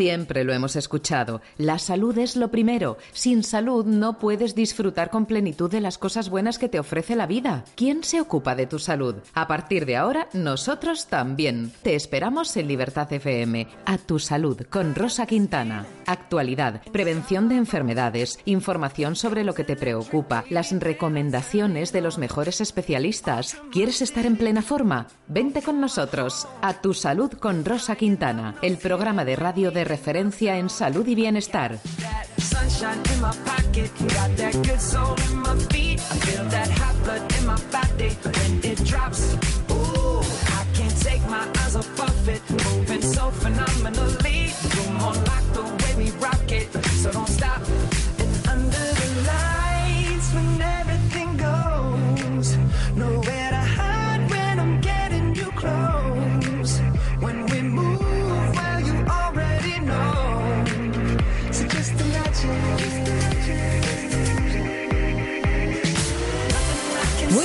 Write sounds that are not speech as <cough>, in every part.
Siempre lo hemos escuchado. La salud es lo primero. Sin salud no puedes disfrutar con plenitud de las cosas buenas que te ofrece la vida. ¿Quién se ocupa de tu salud? A partir de ahora, nosotros también. Te esperamos en Libertad FM. A tu salud con Rosa Quintana. Actualidad, prevención de enfermedades, información sobre lo que te preocupa, las recomendaciones de los mejores especialistas. ¿Quieres estar en plena forma? Vente con nosotros. A tu salud con Rosa Quintana, el programa de radio de referencia en salud y bienestar.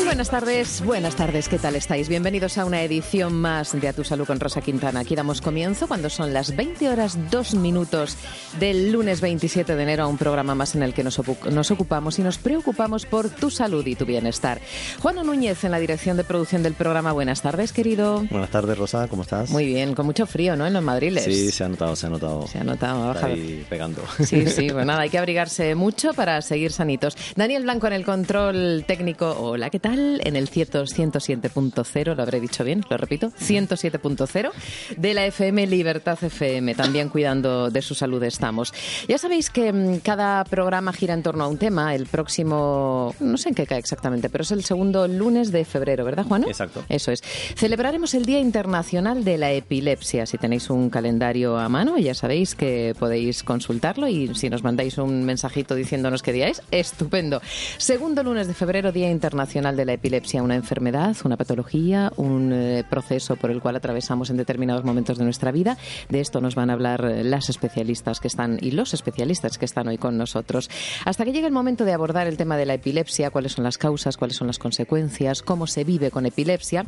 Buenas tardes, buenas tardes, ¿qué tal estáis? Bienvenidos a una edición más de A Tu Salud con Rosa Quintana. Aquí damos comienzo cuando son las 20 horas 2 minutos del lunes 27 de enero a un programa más en el que nos, nos ocupamos y nos preocupamos por tu salud y tu bienestar. Juan Núñez en la dirección de producción del programa. Buenas tardes, querido. Buenas tardes, Rosa, ¿cómo estás? Muy bien, con mucho frío, ¿no? En los madriles. Sí, se ha notado, se ha notado. Se ha notado, baja. ahí pegando. Sí, sí, <laughs> pues nada, hay que abrigarse mucho para seguir sanitos. Daniel Blanco en el control técnico. Hola, ¿qué tal? En el 107.0, lo habré dicho bien, lo repito, 107.0 de la FM Libertad FM, también cuidando de su salud estamos. Ya sabéis que mm, cada programa gira en torno a un tema, el próximo, no sé en qué cae exactamente, pero es el segundo lunes de febrero, ¿verdad, Juan? Exacto. Eso es. Celebraremos el Día Internacional de la Epilepsia. Si tenéis un calendario a mano, ya sabéis que podéis consultarlo y si nos mandáis un mensajito diciéndonos qué día es, estupendo. Segundo lunes de febrero, Día Internacional de la epilepsia una enfermedad, una patología, un eh, proceso por el cual atravesamos en determinados momentos de nuestra vida. De esto nos van a hablar eh, las especialistas que están y los especialistas que están hoy con nosotros. Hasta que llegue el momento de abordar el tema de la epilepsia, cuáles son las causas, cuáles son las consecuencias, cómo se vive con epilepsia,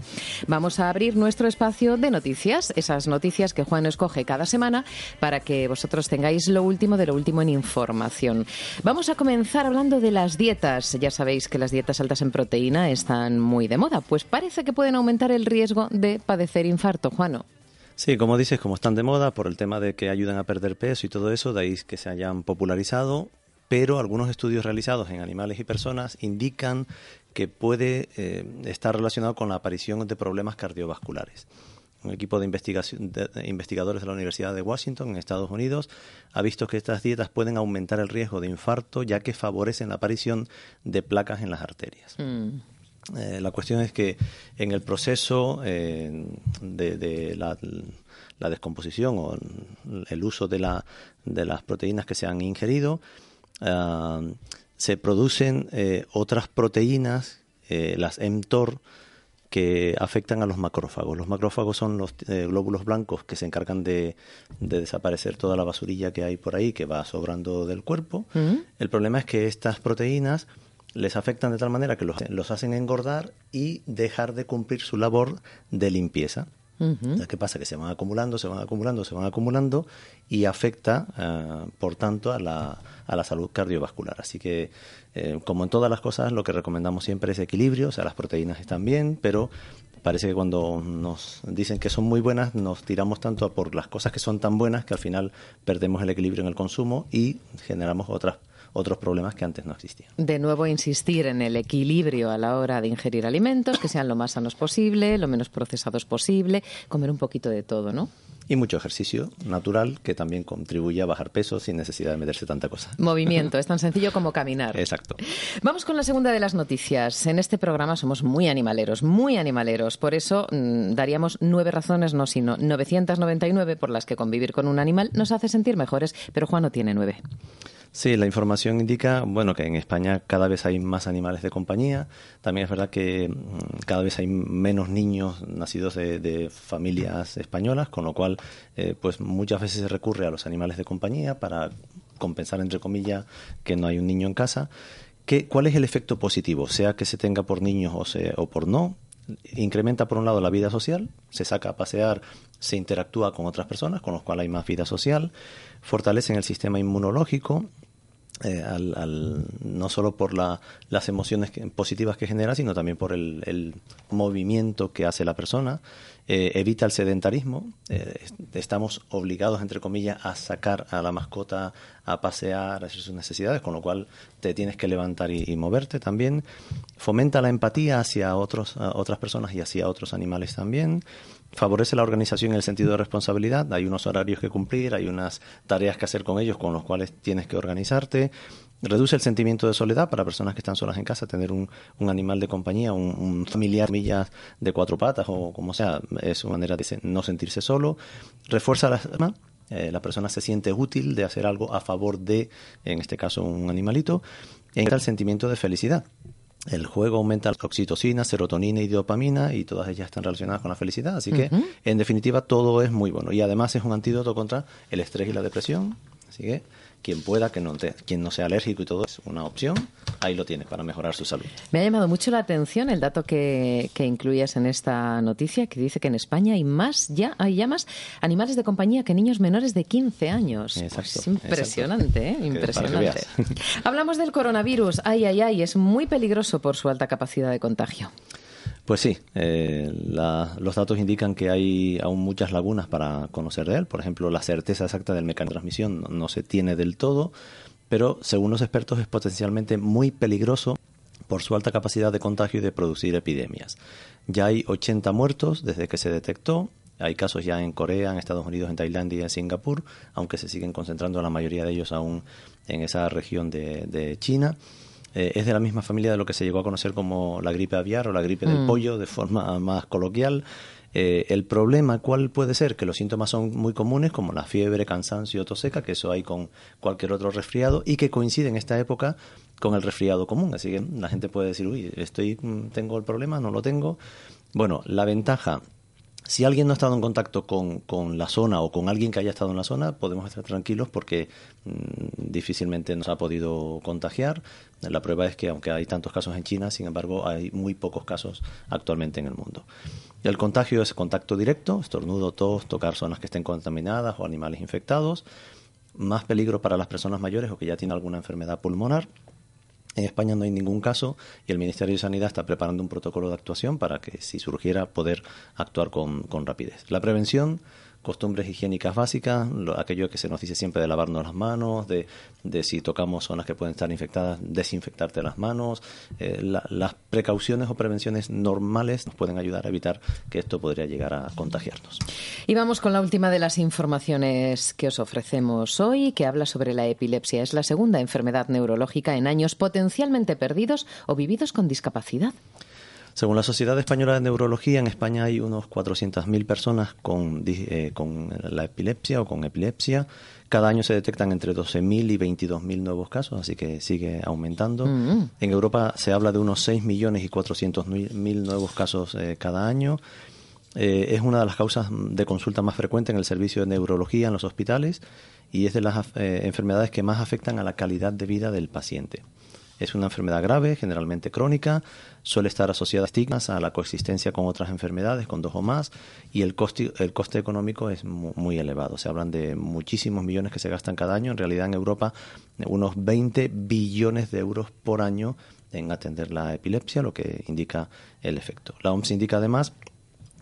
vamos a abrir nuestro espacio de noticias, esas noticias que Juan escoge cada semana para que vosotros tengáis lo último de lo último en información. Vamos a comenzar hablando de las dietas. Ya sabéis que las dietas altas en proteína están muy de moda, pues parece que pueden aumentar el riesgo de padecer infarto, Juano. Sí, como dices, como están de moda por el tema de que ayudan a perder peso y todo eso, de ahí que se hayan popularizado, pero algunos estudios realizados en animales y personas indican que puede eh, estar relacionado con la aparición de problemas cardiovasculares. Un equipo de, investigación, de, investigadores de la Universidad de Washington, en Estados Unidos, ha visto que estas dietas pueden aumentar el riesgo de infarto, ya que favorecen la aparición de placas en las arterias. Mm. Eh, la cuestión es que en el proceso eh, de, la, descomposición o el uso de, la, de las proteínas que se han ingerido, eh, se producen otras proteínas, las mTOR, que afectan a los macrófagos. Los macrófagos son los glóbulos blancos que se encargan de, desaparecer toda la basurilla que hay por ahí que va sobrando del cuerpo. El problema es que estas proteínas les afectan de tal manera que los, hacen engordar y dejar de cumplir su labor de limpieza. ¿Qué pasa? Que se van acumulando, se van acumulando, se van acumulando y afecta, eh, por tanto, a la, a la salud cardiovascular. Así que, eh, como en todas las cosas, lo que recomendamos siempre es equilibrio, o sea, las proteínas están bien, pero parece que cuando nos dicen que son muy buenas, nos tiramos tanto por las cosas que son tan buenas que al final perdemos el equilibrio en el consumo y generamos otras otros problemas que antes no existían. De nuevo, insistir en el equilibrio a la hora de ingerir alimentos, que sean lo más sanos posible, lo menos procesados posible, comer un poquito de todo, ¿no? Y mucho ejercicio natural que también contribuye a bajar peso sin necesidad de meterse tanta cosa. Movimiento, es tan sencillo como caminar. Exacto. Vamos con la segunda de las noticias. En este programa somos muy animaleros, muy animaleros. Por eso mm, daríamos nueve razones, no sino 999 por las que convivir con un animal nos hace sentir mejores, pero Juan no tiene nueve. Sí, la información indica, bueno, que en España cada vez hay más animales de compañía. También es verdad que mm, cada vez hay menos niños nacidos de, familias españolas, con lo cual, eh, pues muchas veces se recurre a los animales de compañía para compensar, entre comillas, que no hay un niño en casa. ¿Qué, ¿Cuál es el efecto positivo, sea que se tenga por niños o, o por no? Incrementa por un lado la vida social, se saca a pasear, se interactúa con otras personas, con los cuales hay más vida social, fortalecen el sistema inmunológico, eh, no solo por las emociones positivas que genera, sino también por el, movimiento que hace la persona, eh, evita el sedentarismo, eh, estamos obligados, entre comillas, a sacar a la mascota a pasear, a hacer sus necesidades, con lo cual te tienes que levantar y, moverte también, fomenta la empatía hacia otros, otras personas y hacia otros animales también, favorece la organización en el sentido de responsabilidad. Hay unos horarios que cumplir, hay unas tareas que hacer con ellos con los cuales tienes que organizarte. Reduce el sentimiento de soledad para personas que están solas en casa, tener un, un animal de compañía, un, familiar, millas de cuatro patas o como sea, es una manera de no sentirse solo. Refuerza la eh, la persona se siente útil de hacer algo a favor de, en este caso, un animalito. Y el sentimiento de felicidad. El juego aumenta la oxitocina, serotonina y dopamina y todas ellas están relacionadas con la felicidad. Así que, en definitiva, todo es muy bueno. Y además es un antídoto contra el estrés y la depresión. Así que quien pueda, que no quien no sea alérgico y todo es una opción, ahí lo tiene para mejorar su salud. Me ha llamado mucho la atención el dato que, que incluías en esta noticia, que dice que en España hay más ya hay ya más animales de compañía que niños menores de 15 años. Exacto, es impresionante, ¿eh? impresionante. <laughs> Hablamos del coronavirus. Ay, ay, ay, es muy peligroso por su alta capacidad de contagio. Pues sí, eh, los datos indican que hay aún muchas lagunas para conocer de él. Por ejemplo, la certeza exacta del mecanismo de transmisión no, se tiene del todo, pero según los expertos es potencialmente muy peligroso por su alta capacidad de contagio y de producir epidemias. Ya hay 80 muertos desde que se detectó. Hay casos ya en Corea, en Estados Unidos, en Tailandia y en Singapur, aunque se siguen concentrando la mayoría de ellos aún en esa región de China. Eh, es de la misma familia de lo que se llegó a conocer como la gripe aviar o la gripe del mm. pollo de forma más coloquial. Eh, el problema, ¿cuál puede ser? Que los síntomas son muy comunes, como la fiebre, cansancio, tos seca, que eso hay con cualquier otro resfriado, y que coincide en esta época con el resfriado común. Así que la gente puede decir, uy, estoy, mm, tengo el problema, no lo tengo. Bueno, la ventaja si alguien no ha estado en contacto con, con, la zona o con alguien que haya estado en la zona, podemos estar tranquilos porque mm, difícilmente nos ha podido contagiar. La prueba es que aunque hay tantos casos en China, sin embargo, hay muy pocos casos actualmente en el mundo. El contagio es contacto directo, estornudo, tos, tocar zonas que estén contaminadas o animales infectados. Más peligro para las personas mayores o que ya tienen alguna enfermedad pulmonar en España no hay ningún caso y el Ministerio de Sanidad está preparando un protocolo de actuación para que si surgiera poder actuar con, rapidez. La prevención costumbres higiénicas básicas, aquello que se nos dice siempre de lavarnos las manos, de, de si tocamos zonas que pueden estar infectadas, desinfectarte las manos. Eh, las precauciones o prevenciones normales nos pueden ayudar a evitar que esto podría llegar a contagiarnos. Y vamos con la última de las informaciones que os ofrecemos hoy, que habla sobre la epilepsia. Es la segunda enfermedad neurológica en años potencialmente perdidos o vividos con discapacidad. Según la Sociedad Española de Neurología, en España hay unos 400.000 personas con, eh, con la epilepsia o con epilepsia. Cada año se detectan entre 12.000 y 22.000 nuevos casos, así que sigue aumentando. Mm. En Europa se habla de unos 6 millones y 400.000 nuevos casos eh, cada año. Eh, es una de las causas de consulta más frecuente en el servicio de neurología en los hospitales y es de las enfermedades que más afectan a la calidad de vida del paciente. Es una enfermedad grave, generalmente crónica, suele estar asociada a estigmas, a la coexistencia con otras enfermedades, con dos o más, y el coste, el coste económico es muy, elevado. Se hablan de muchísimos millones que se gastan cada año. En realidad, en Europa, unos 20 billones de euros por año en atender la epilepsia, lo que indica el efecto. La OMS indica además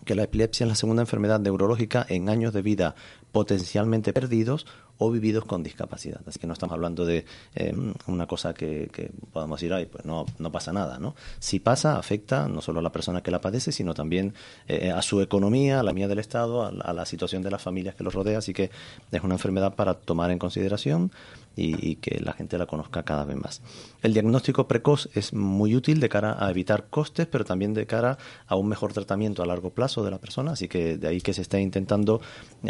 que la epilepsia es la segunda enfermedad neurológica en años de vida potencialmente perdidos o vividos con discapacidad. Así que no estamos hablando de eh, una cosa que, podamos decir, ay, pues no, no pasa nada, ¿no? Si pasa, afecta no solo a la persona que la padece, sino también eh, a su economía, a la mía del Estado, a, la situación de las familias que los rodea. Así que es una enfermedad para tomar en consideración y, que la gente la conozca cada vez más. El diagnóstico precoz es muy útil de cara a evitar costes, pero también de cara a un mejor tratamiento a largo plazo de la persona, así que de ahí que se está intentando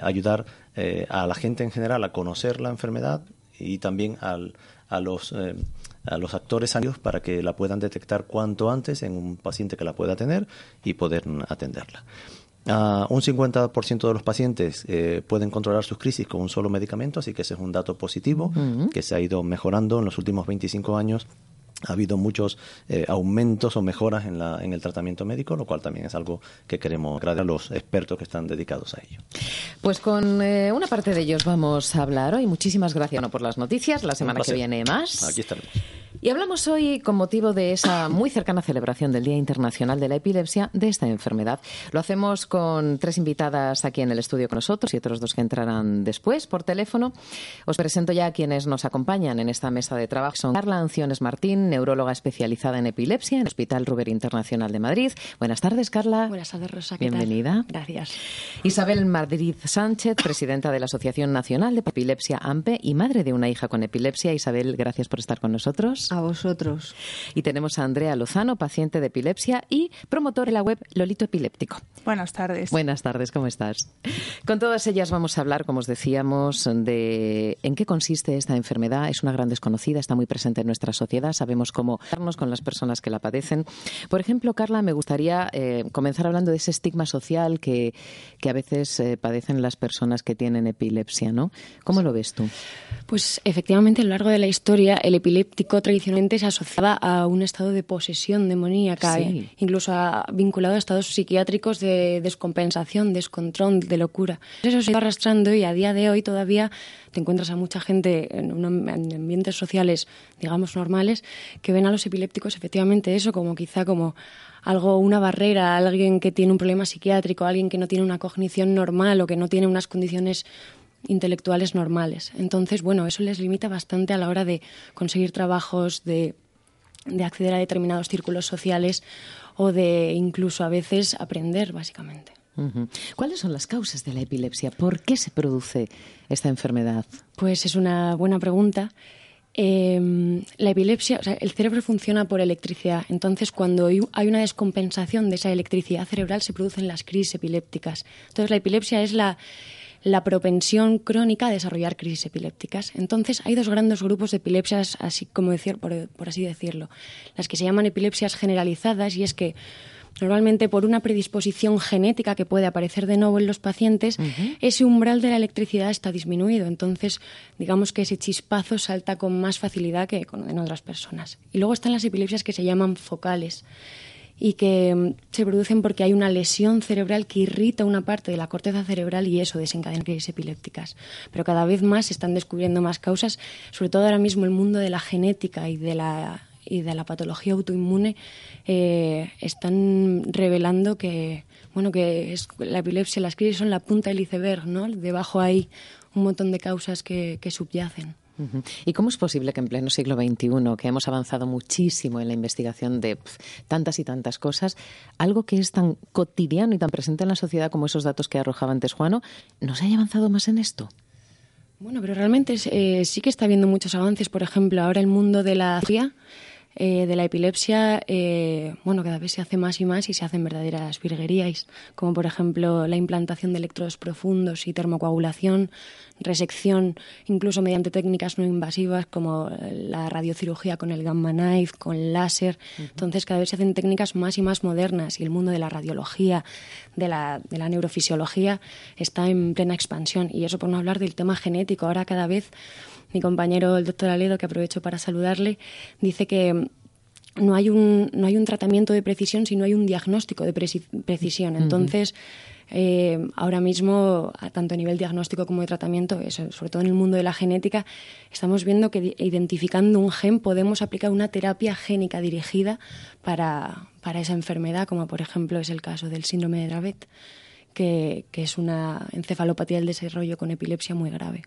ayudar eh, a la gente en general a conocer la enfermedad y también al, a los eh, a los actores sanitarios para que la puedan detectar cuanto antes en un paciente que la pueda tener y poder atenderla. Uh, un 50% de los pacientes eh, pueden controlar sus crisis con un solo medicamento, así que ese es un dato positivo que se ha ido mejorando en los últimos 25 años ha habido muchos eh, aumentos o mejoras en, la, en el tratamiento médico, lo cual también es algo que queremos agradecer a los expertos que están dedicados a ello. Pues con eh, una parte de ellos vamos a hablar hoy. Muchísimas gracias por las noticias. La semana que viene más. Aquí estaremos. Y hablamos hoy, con motivo de esa muy cercana celebración del Día Internacional de la Epilepsia, de esta enfermedad. Lo hacemos con tres invitadas aquí en el estudio con nosotros y otros dos que entrarán después por teléfono. Os presento ya a quienes nos acompañan en esta mesa de trabajo. Son Carla Anciones Martín, neuróloga especializada en epilepsia en el Hospital Ruber Internacional de Madrid. Buenas tardes, Carla. Buenas tardes, Rosa. Bienvenida. Gracias. Isabel Madrid Sánchez, presidenta de la Asociación Nacional de Epilepsia AMPE y madre de una hija con epilepsia. Isabel, gracias por estar con nosotros. A vosotros. Y tenemos a Andrea Lozano, paciente de epilepsia y promotor de la web Lolito Epiléptico. Buenas tardes. Buenas tardes, ¿cómo estás? Con todas ellas vamos a hablar, como os decíamos, de en qué consiste esta enfermedad. Es una gran desconocida, está muy presente en nuestra sociedad. Sabemos cómo darnos con las personas que la padecen. Por ejemplo, Carla, me gustaría eh, comenzar hablando de ese estigma social que, que a veces eh, padecen las personas que tienen epilepsia, ¿no? ¿Cómo lo ves tú? Pues efectivamente, a lo largo de la historia, el epiléptico tradicionalmente se asociaba a un estado de posesión demoníaca, Sí. eh, incluso a- vinculado a estados psiquiátricos de descompensación, descontrol, de locura. Eso se va arrastrando y a día de hoy todavía te encuentras a mucha gente en, un- en ambientes sociales, digamos, normales, que ven a los epilépticos efectivamente eso como quizá como algo, una barrera, alguien que tiene un problema psiquiátrico, alguien que no tiene una cognición normal o que no tiene unas condiciones intelectuales normales. Entonces, bueno, eso les limita bastante a la hora de conseguir trabajos, de, de acceder a determinados círculos sociales o de incluso a veces aprender, básicamente. ¿Cuáles son las causas de la epilepsia? ¿Por qué se produce esta enfermedad? Pues es una buena pregunta. Eh, la epilepsia, o sea, el cerebro funciona por electricidad. Entonces, cuando hay hay una descompensación de esa electricidad cerebral, se producen las crisis epilépticas. Entonces, la epilepsia es la, la propensión crónica a desarrollar crisis epilépticas. Entonces, hay dos grandes grupos de epilepsias, así como decir, por, por así decirlo. Las que se llaman epilepsias generalizadas, y es que Normalmente por una predisposición genética que puede aparecer de nuevo en los pacientes, ese umbral de la electricidad está disminuido. Entonces, digamos que ese chispazo salta con más facilidad que con- en otras personas. Y luego están las epilepsias que se llaman focales y que mm, se producen porque hay una lesión cerebral que irrita una parte de la corteza cerebral y eso desencadena crisis epilépticas. Pero cada vez más se están descubriendo más causas, sobre todo ahora mismo el mundo de la genética y de la y de la patología autoinmune eh, están revelando que bueno que es, la epilepsia, las crisis son la punta del iceberg, ¿no? Debajo hay un montón de causas que, que subyacen. ¿Y cómo es posible que en pleno siglo XXI, que hemos avanzado muchísimo en la investigación de tantas y tantas cosas, algo que es tan cotidiano y tan presente en la sociedad como esos datos que arrojaba antes Juano, no se haya avanzado más en esto? Bueno, pero realmente eh, sí que está habiendo muchos avances. Por ejemplo, ahora el mundo de la cirugía, eh, de la epilepsia, eh, bueno, cada vez se hace más y más y se hacen verdaderas virguerías, como por ejemplo la implantación de electrodos profundos y termocoagulación, resección, incluso mediante técnicas no invasivas como la radiocirugía con el gamma knife, con láser. Entonces, cada vez se hacen técnicas más y más modernas y el mundo de la radiología, de la, de la neurofisiología, está en plena expansión. Y eso por no hablar del tema genético. Ahora cada vez mi compañero, el doctor Aledo, que aprovecho para saludarle, dice que no hay un, no hay un tratamiento de precisión, sino hay un diagnóstico de preci- precisión. Entonces, eh, ahora mismo, tanto a nivel diagnóstico como de tratamiento, eso, sobre todo en el mundo de la genética, estamos viendo que identificando un gen podemos aplicar una terapia génica dirigida para, para esa enfermedad, como por ejemplo es el caso del síndrome de Dravet, que, que es una encefalopatía del desarrollo con epilepsia muy grave.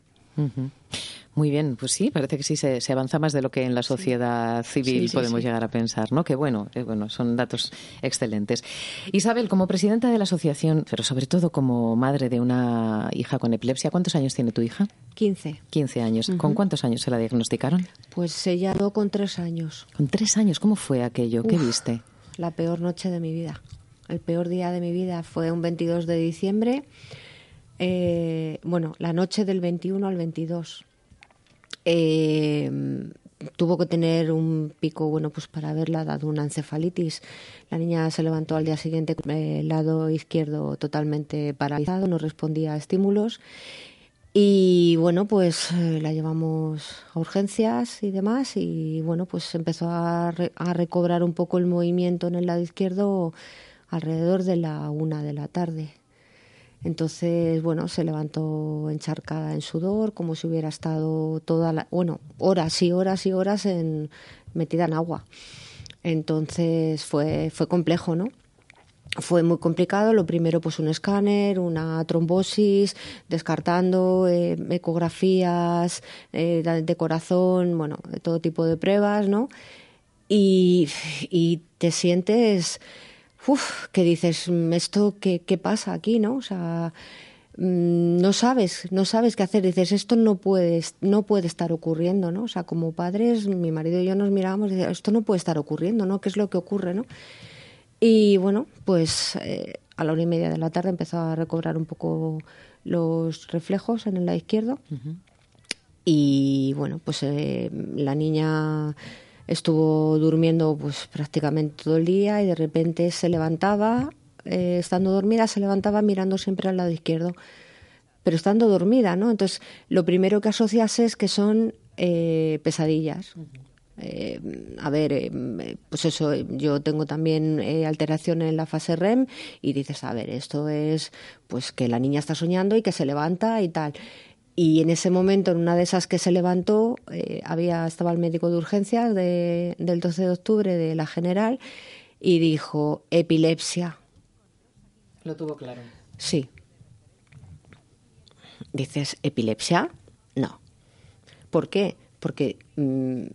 Muy bien, pues sí, parece que sí se, se avanza más de lo que en la sociedad civil Sí, sí, podemos sí. llegar a pensar, ¿no? Que bueno, eh, bueno, son datos excelentes. Isabel, como presidenta de la asociación, pero sobre todo como madre de una hija con epilepsia, ¿cuántos años tiene tu hija? 15. 15 años. ¿Con cuántos años se la diagnosticaron? Pues se llamó con tres años. Con tres años. ¿Cómo fue aquello? ¿Qué Uf. viste? La peor noche de mi vida. El peor día de mi vida fue un 22 de diciembre. Eh, bueno, la noche del 21 al 22. Eh, tuvo que tener un pico, bueno, pues para haberla dado una encefalitis. La niña se levantó al día siguiente con el lado izquierdo totalmente paralizado, no respondía a estímulos. Y bueno, pues eh, la llevamos a urgencias y demás y bueno, pues empezó a, a recobrar un poco el movimiento en el lado izquierdo alrededor de la una de la tarde. Entonces, bueno, se levantó encharcada en sudor, como si hubiera estado toda la, bueno, horas y horas y horas en, metida en agua. Entonces fue, fue complejo, ¿no? Fue muy complicado. Lo primero, pues un escáner, una trombosis, descartando eh, ecografías eh, de corazón, bueno, todo tipo de pruebas, ¿no? Y te sientes uf, que dices, mm, ¿esto qué, qué pasa aquí, no? O sea, mm, no sabes, no sabes qué hacer. Dices, esto no puede, no puede estar ocurriendo, ¿no? O sea, como padres, mi marido y yo nos mirábamos y decíamos, esto no puede estar ocurriendo, ¿no? ¿Qué es lo que ocurre, no? Y bueno, pues eh, a la hora y media de la tarde empezó a recobrar un poco los reflejos en el lado izquierdo. Y bueno, pues eh, la niña estuvo durmiendo pues prácticamente todo el día y de repente se levantaba, eh, estando dormida, se levantaba mirando siempre al lado izquierdo, pero estando dormida, ¿no? Entonces, lo primero que asocias es que son eh, pesadillas. Eh, a ver, pues eso, yo tengo también alteración en la fase REM y dices, a ver, esto es pues que la niña está soñando y que se levanta y tal. Y en ese momento, en una de esas que se levantó, eh, había, estaba el médico de urgencias del 12 de octubre de la general y dijo epilepsia. Lo tuvo claro. Sí. Dices, ¿epilepsia? No. ¿Por qué? Porque mm,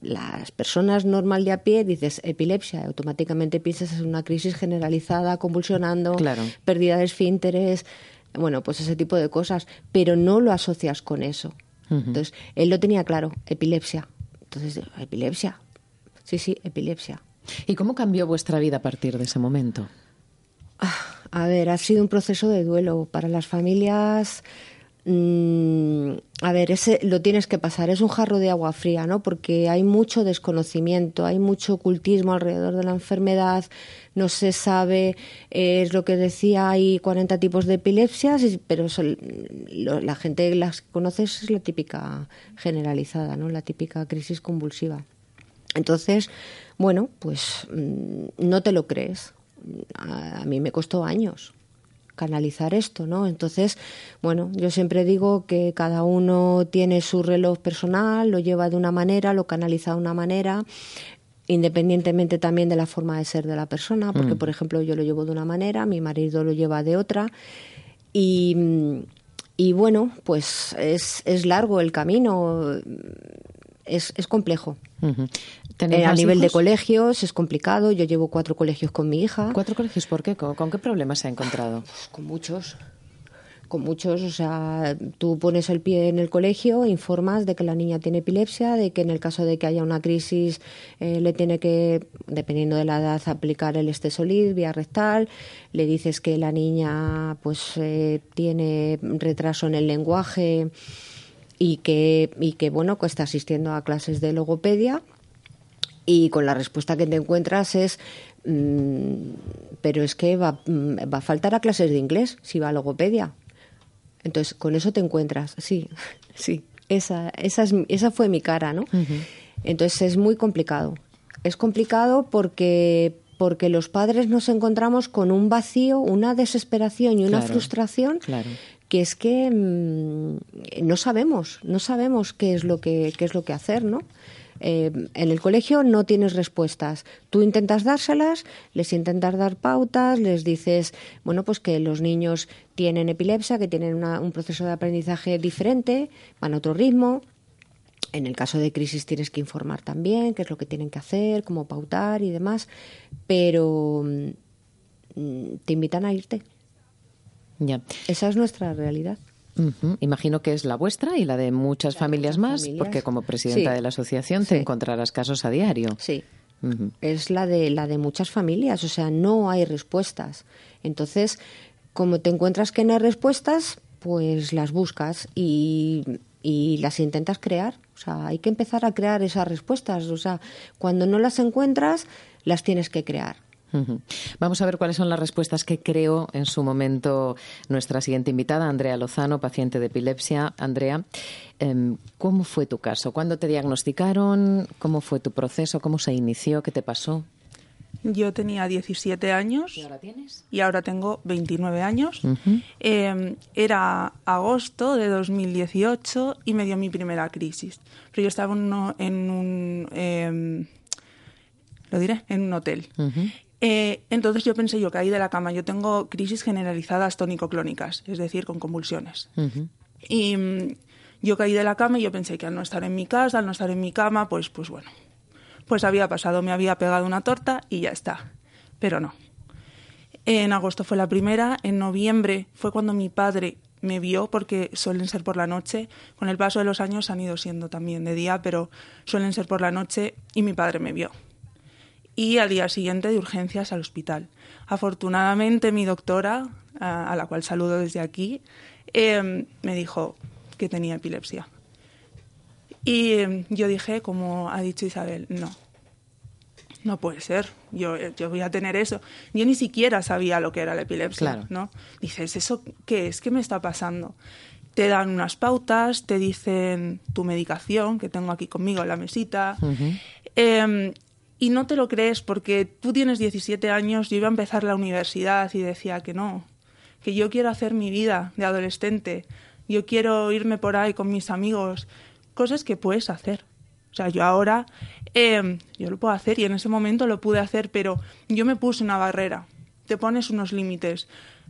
las personas normal de a pie dices epilepsia, automáticamente piensas en una crisis generalizada, convulsionando, pérdida de esfínteres, bueno, pues ese tipo de cosas, pero no lo asocias con eso. Entonces, él lo tenía claro, epilepsia. Entonces, epilepsia. Sí, sí, epilepsia. ¿Y cómo cambió vuestra vida a partir de ese momento? Ah, a ver, ha sido un proceso de duelo para las familias. Mm, a ver, ese lo tienes que pasar, es un jarro de agua fría, ¿no? Porque hay mucho desconocimiento, hay mucho ocultismo alrededor de la enfermedad, no se sabe, eh, es lo que decía, hay 40 tipos de epilepsias, pero la gente las conoce es la típica generalizada, ¿no? La típica crisis convulsiva. Entonces, bueno, pues mm, no te lo crees. a mí me costó años canalizar esto, ¿no? Entonces, bueno, yo siempre digo que cada uno tiene su reloj personal, lo lleva de una manera, lo canaliza de una manera, independientemente también de la forma de ser de la persona, porque, mm. por ejemplo, yo lo llevo de una manera, mi marido lo lleva de otra, y, y bueno, pues es, es largo el camino, es, es complejo. Eh, a nivel de colegios es complicado. Yo llevo cuatro colegios con mi hija. ¿Cuatro colegios? ¿Por qué? ¿Con, qué problemas se ha encontrado? Pues con muchos. Con muchos, o sea, tú pones el pie en el colegio, informas de que la niña tiene epilepsia, de que en el caso de que haya una crisis eh, le tiene que, dependiendo de la edad, aplicar el estesolid vía rectal, le dices que la niña pues eh, tiene retraso en el lenguaje y que, y que bueno, que está asistiendo a clases de logopedia y con la respuesta que te encuentras es mm, pero es que mm, va, a faltar a clases de inglés si va a logopedia. Entonces, con eso te encuentras, sí, <laughs> sí, esa, esa, es, esa fue mi cara, ¿no? Entonces es muy complicado. Es complicado porque, porque los padres nos encontramos con un vacío, una desesperación y una frustración que es que mm, no sabemos, no sabemos qué es lo que, qué es lo que hacer, ¿no? Eh, en el colegio no tienes respuestas. Tú intentas dárselas, les intentas dar pautas, les dices, bueno, pues que los niños tienen epilepsia, que tienen un proceso de aprendizaje diferente, van a otro ritmo. En el caso de crisis tienes que informar también qué es lo que tienen que hacer, cómo pautar y demás, pero mm, te invitan a irte. Ya. Esa es nuestra realidad. Imagino que es la vuestra y la de muchas familias más, porque como presidenta de la asociación te encontrarás casos a diario. Sí. Es la de la de muchas familias, o sea, no hay respuestas. Entonces, como te encuentras que no hay respuestas, pues las buscas y, y las intentas crear. O sea, hay que empezar a crear esas respuestas. O sea, cuando no las encuentras, las tienes que crear. Vamos a ver cuáles son las respuestas que creó en su momento nuestra siguiente invitada, Andrea Lozano, paciente de epilepsia. Andrea, em, ¿cómo fue tu caso? ¿Cuándo te diagnosticaron? ¿Cómo fue tu proceso? ¿Cómo se inició? ¿Qué te pasó? Yo tenía 17 años. ¿Y ahora tienes? Y ahora tengo 29 años. Em, era agosto de 2018 y me dio mi primera crisis. Pero yo estaba en, un... Em, lo diré, en un hotel. Eh, entonces yo pensé, yo caí de la cama. Yo tengo crisis generalizadas tónico-clónicas, es decir, con convulsiones. Y mm, yo caí de la cama y yo pensé que al no estar en mi casa, al no estar en mi cama, pues, pues bueno, pues había pasado, me había pegado una torta y ya está. Pero no. En agosto fue la primera, en noviembre fue cuando mi padre me vio, porque suelen ser por la noche. Con el paso de los años han ido siendo también de día, pero suelen ser por la noche y mi padre me vio y al día siguiente de urgencias al hospital. Afortunadamente mi doctora, a, la cual saludo desde aquí, em, me dijo que tenía epilepsia. Y em, yo dije, como ha dicho Isabel, no, no puede ser, yo, yo voy a tener eso. Yo ni siquiera sabía lo que era la epilepsia, ¿no? Dices, ¿eso qué es? ¿Qué me está pasando? Te dan unas pautas, te dicen tu medicación, que tengo aquí conmigo en la mesita, y no te lo crees porque tú tienes 17 años, yo iba a empezar la universidad y decía que no, que yo quiero hacer mi vida de adolescente, yo quiero irme por ahí con mis amigos, cosas que puedes hacer. O sea, yo ahora, em, yo lo puedo hacer y en ese momento lo pude hacer, pero yo me puse una barrera, te pones unos límites,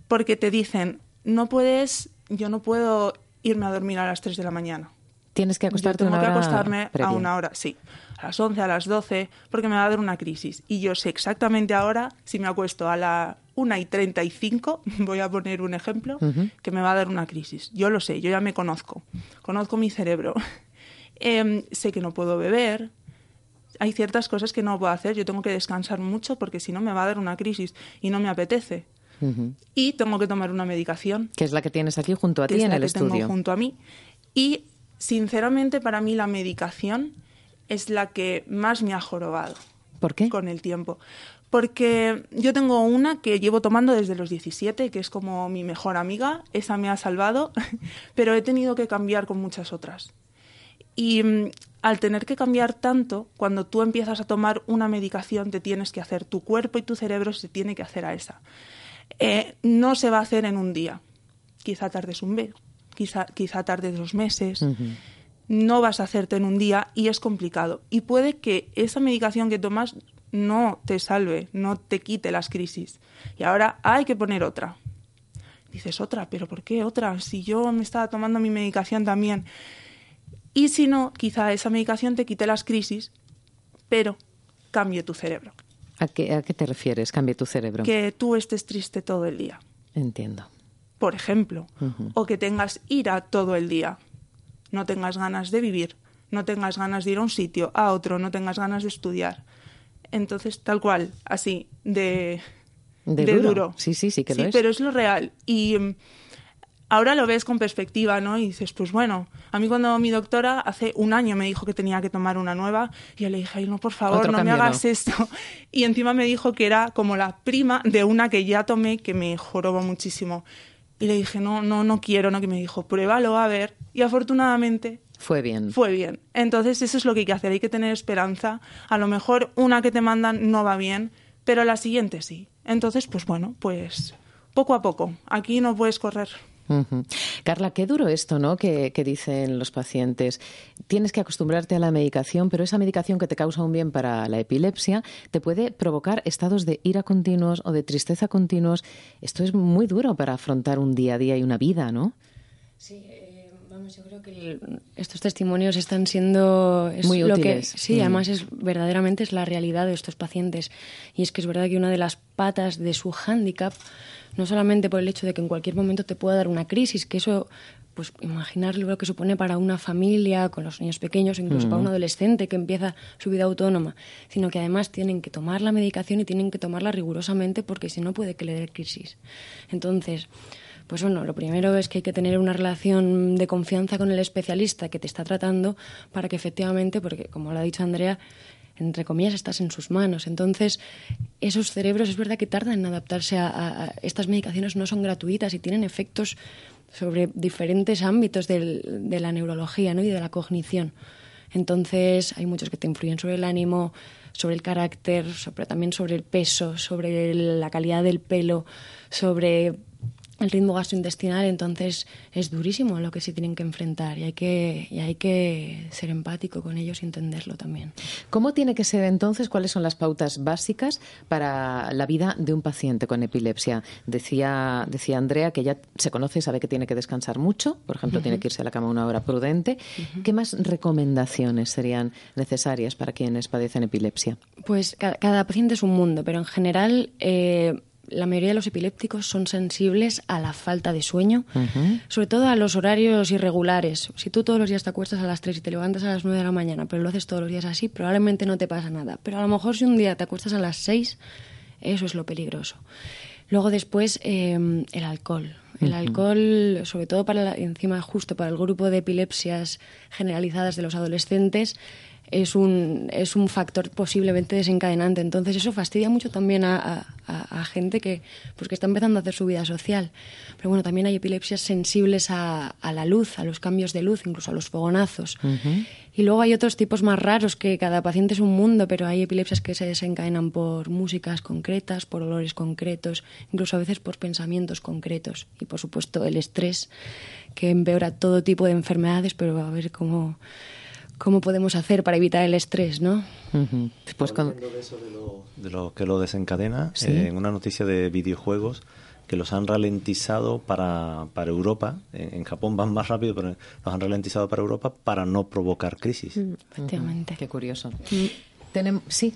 porque te dicen, no puedes, yo no puedo irme a dormir a las 3 de la mañana. Tienes que acostarte yo tengo una que hora acostarme previa. a una hora, sí a las 11, a las 12, porque me va a dar una crisis. Y yo sé exactamente ahora, si me acuesto a la 1 y 35, <laughs> voy a poner un ejemplo, que me va a dar una crisis. Yo lo sé, yo ya me conozco, conozco mi cerebro. <laughs> Em, sé que no puedo beber, hay ciertas cosas que no puedo hacer, yo tengo que descansar mucho porque si no me va a dar una crisis y no me apetece. Y tengo que tomar una medicación. Que es la que tienes aquí junto a ti en el estudio. Tengo junto a mí. Y sinceramente para mí la medicación es la que más me ha jorobado. ¿Por qué? Con el tiempo. Porque yo tengo una que llevo tomando desde los 17, que es como mi mejor amiga, esa me ha salvado, <laughs> pero he tenido que cambiar con muchas otras. Y mm, al tener que cambiar tanto, cuando tú empiezas a tomar una medicación, te tienes que hacer, tu cuerpo y tu cerebro se tiene que hacer a esa. Eh, no se va a hacer en un día. Quizá tardes un mes, quizá, quizá tardes dos meses no vas a hacerte en un día y es complicado. Y puede que esa medicación que tomas no te salve, no te quite las crisis. Y ahora hay que poner otra. Dices otra, pero ¿por qué otra? Si yo me estaba tomando mi medicación también. Y si no, quizá esa medicación te quite las crisis, pero cambie tu cerebro. ¿A qué, a qué te refieres, cambie tu cerebro? Que tú estés triste todo el día. Entiendo. Por ejemplo, o que tengas ira todo el día no tengas ganas de vivir, no tengas ganas de ir a un sitio, a otro, no tengas ganas de estudiar. Entonces, tal cual, así, de, de, duro. Sí, sí, sí que lo es. pero es lo real. Y mm, ahora lo ves con perspectiva, ¿no? Y dices, pues bueno, a mí cuando mi doctora hace un año me dijo que tenía que tomar una nueva, y yo le dije, ay, no, por favor, no me hagas esto. <laughs> Y encima me dijo que era como la prima de una que ya tomé que me jorobó muchísimo. Y le dije, no, no, no quiero, ¿no? Que me dijo, pruébalo a ver. Y afortunadamente fue bien. Fue bien. Entonces eso es lo que hay que hacer, hay que tener esperanza. A lo mejor una que te mandan no va bien, pero la siguiente sí. Entonces, pues bueno, pues poco a poco. Aquí no puedes correr. Carla, qué duro esto, ¿no? Que, dicen los pacientes. Tienes que acostumbrarte a la medicación, pero esa medicación que te causa un bien para la epilepsia te puede provocar estados de ira continuos o de tristeza continuos. Esto es muy duro para afrontar un día a día y una vida, ¿no? Sí, eh, vamos, yo creo que estos testimonios están siendo muy lo útiles. Que, sí, además es verdaderamente es la realidad de estos pacientes y es que es verdad que una de las patas de su hándicap no solamente por el hecho de que en cualquier momento te pueda dar una crisis, que eso, pues imaginar lo que supone para una familia con los niños pequeños, incluso para un adolescente que empieza su vida autónoma, sino que además tienen que tomar la medicación y tienen que tomarla rigurosamente porque si no puede que le dé crisis. Entonces, pues bueno, lo primero es que hay que tener una relación de confianza con el especialista que te está tratando para que efectivamente, porque como lo ha dicho Andrea, entre comillas, estás en sus manos. Entonces, esos cerebros es verdad que tardan en adaptarse a, estas medicaciones, no son gratuitas y tienen efectos sobre diferentes ámbitos de la neurología ¿no? y de la cognición. Entonces, hay muchos que te influyen sobre el ánimo, sobre el carácter, sobre, también sobre el peso, sobre la calidad del pelo, sobre el ritmo gastrointestinal, entonces es durísimo lo que se tienen que enfrentar y hay que, y hay que ser empático con ellos y entenderlo también. ¿Cómo tiene que ser entonces? ¿Cuáles son las pautas básicas para la vida de un paciente con epilepsia? Decía, decía Andrea que ya se conoce, sabe que tiene que descansar mucho, por ejemplo, tiene que irse a la cama una hora prudente. ¿Qué más recomendaciones serían necesarias para quienes padecen epilepsia? Pues cada, paciente es un mundo, pero en general eh, la mayoría de los epilépticos son sensibles a la falta de sueño, sobre todo a los horarios irregulares. Si tú todos los días te acuestas a las 3 y te levantas a las 9 de la mañana, pero lo haces todos los días así, probablemente no te pasa nada. Pero a lo mejor si un día te acuestas a las 6, eso es lo peligroso. Luego después em, el alcohol. El alcohol, sobre todo para encima justo para el grupo de epilepsias generalizadas de los adolescentes, es un, es un factor posiblemente desencadenante. Entonces eso fastidia mucho también a, a, gente que, pues que está empezando a hacer su vida social. Pero bueno, también hay epilepsias sensibles a, a la luz, a los cambios de luz, incluso a los fogonazos. Y luego hay otros tipos más raros que cada paciente es un mundo, pero hay epilepsias que se desencadenan por músicas concretas, por olores concretos, incluso a veces por pensamientos concretos. Y por supuesto el estrés, que empeora todo tipo de enfermedades, pero a ver cómo cómo podemos hacer para evitar el estrés, ¿no? Pues de, eso de, lo, que lo desencadena, eh, en una noticia de videojuegos que los han ralentizado para, para Europa. En, Japón van más rápido, pero los han ralentizado para Europa para no provocar crisis. Mm, efectivamente. Qué curioso. Mm. Tenemos, sí.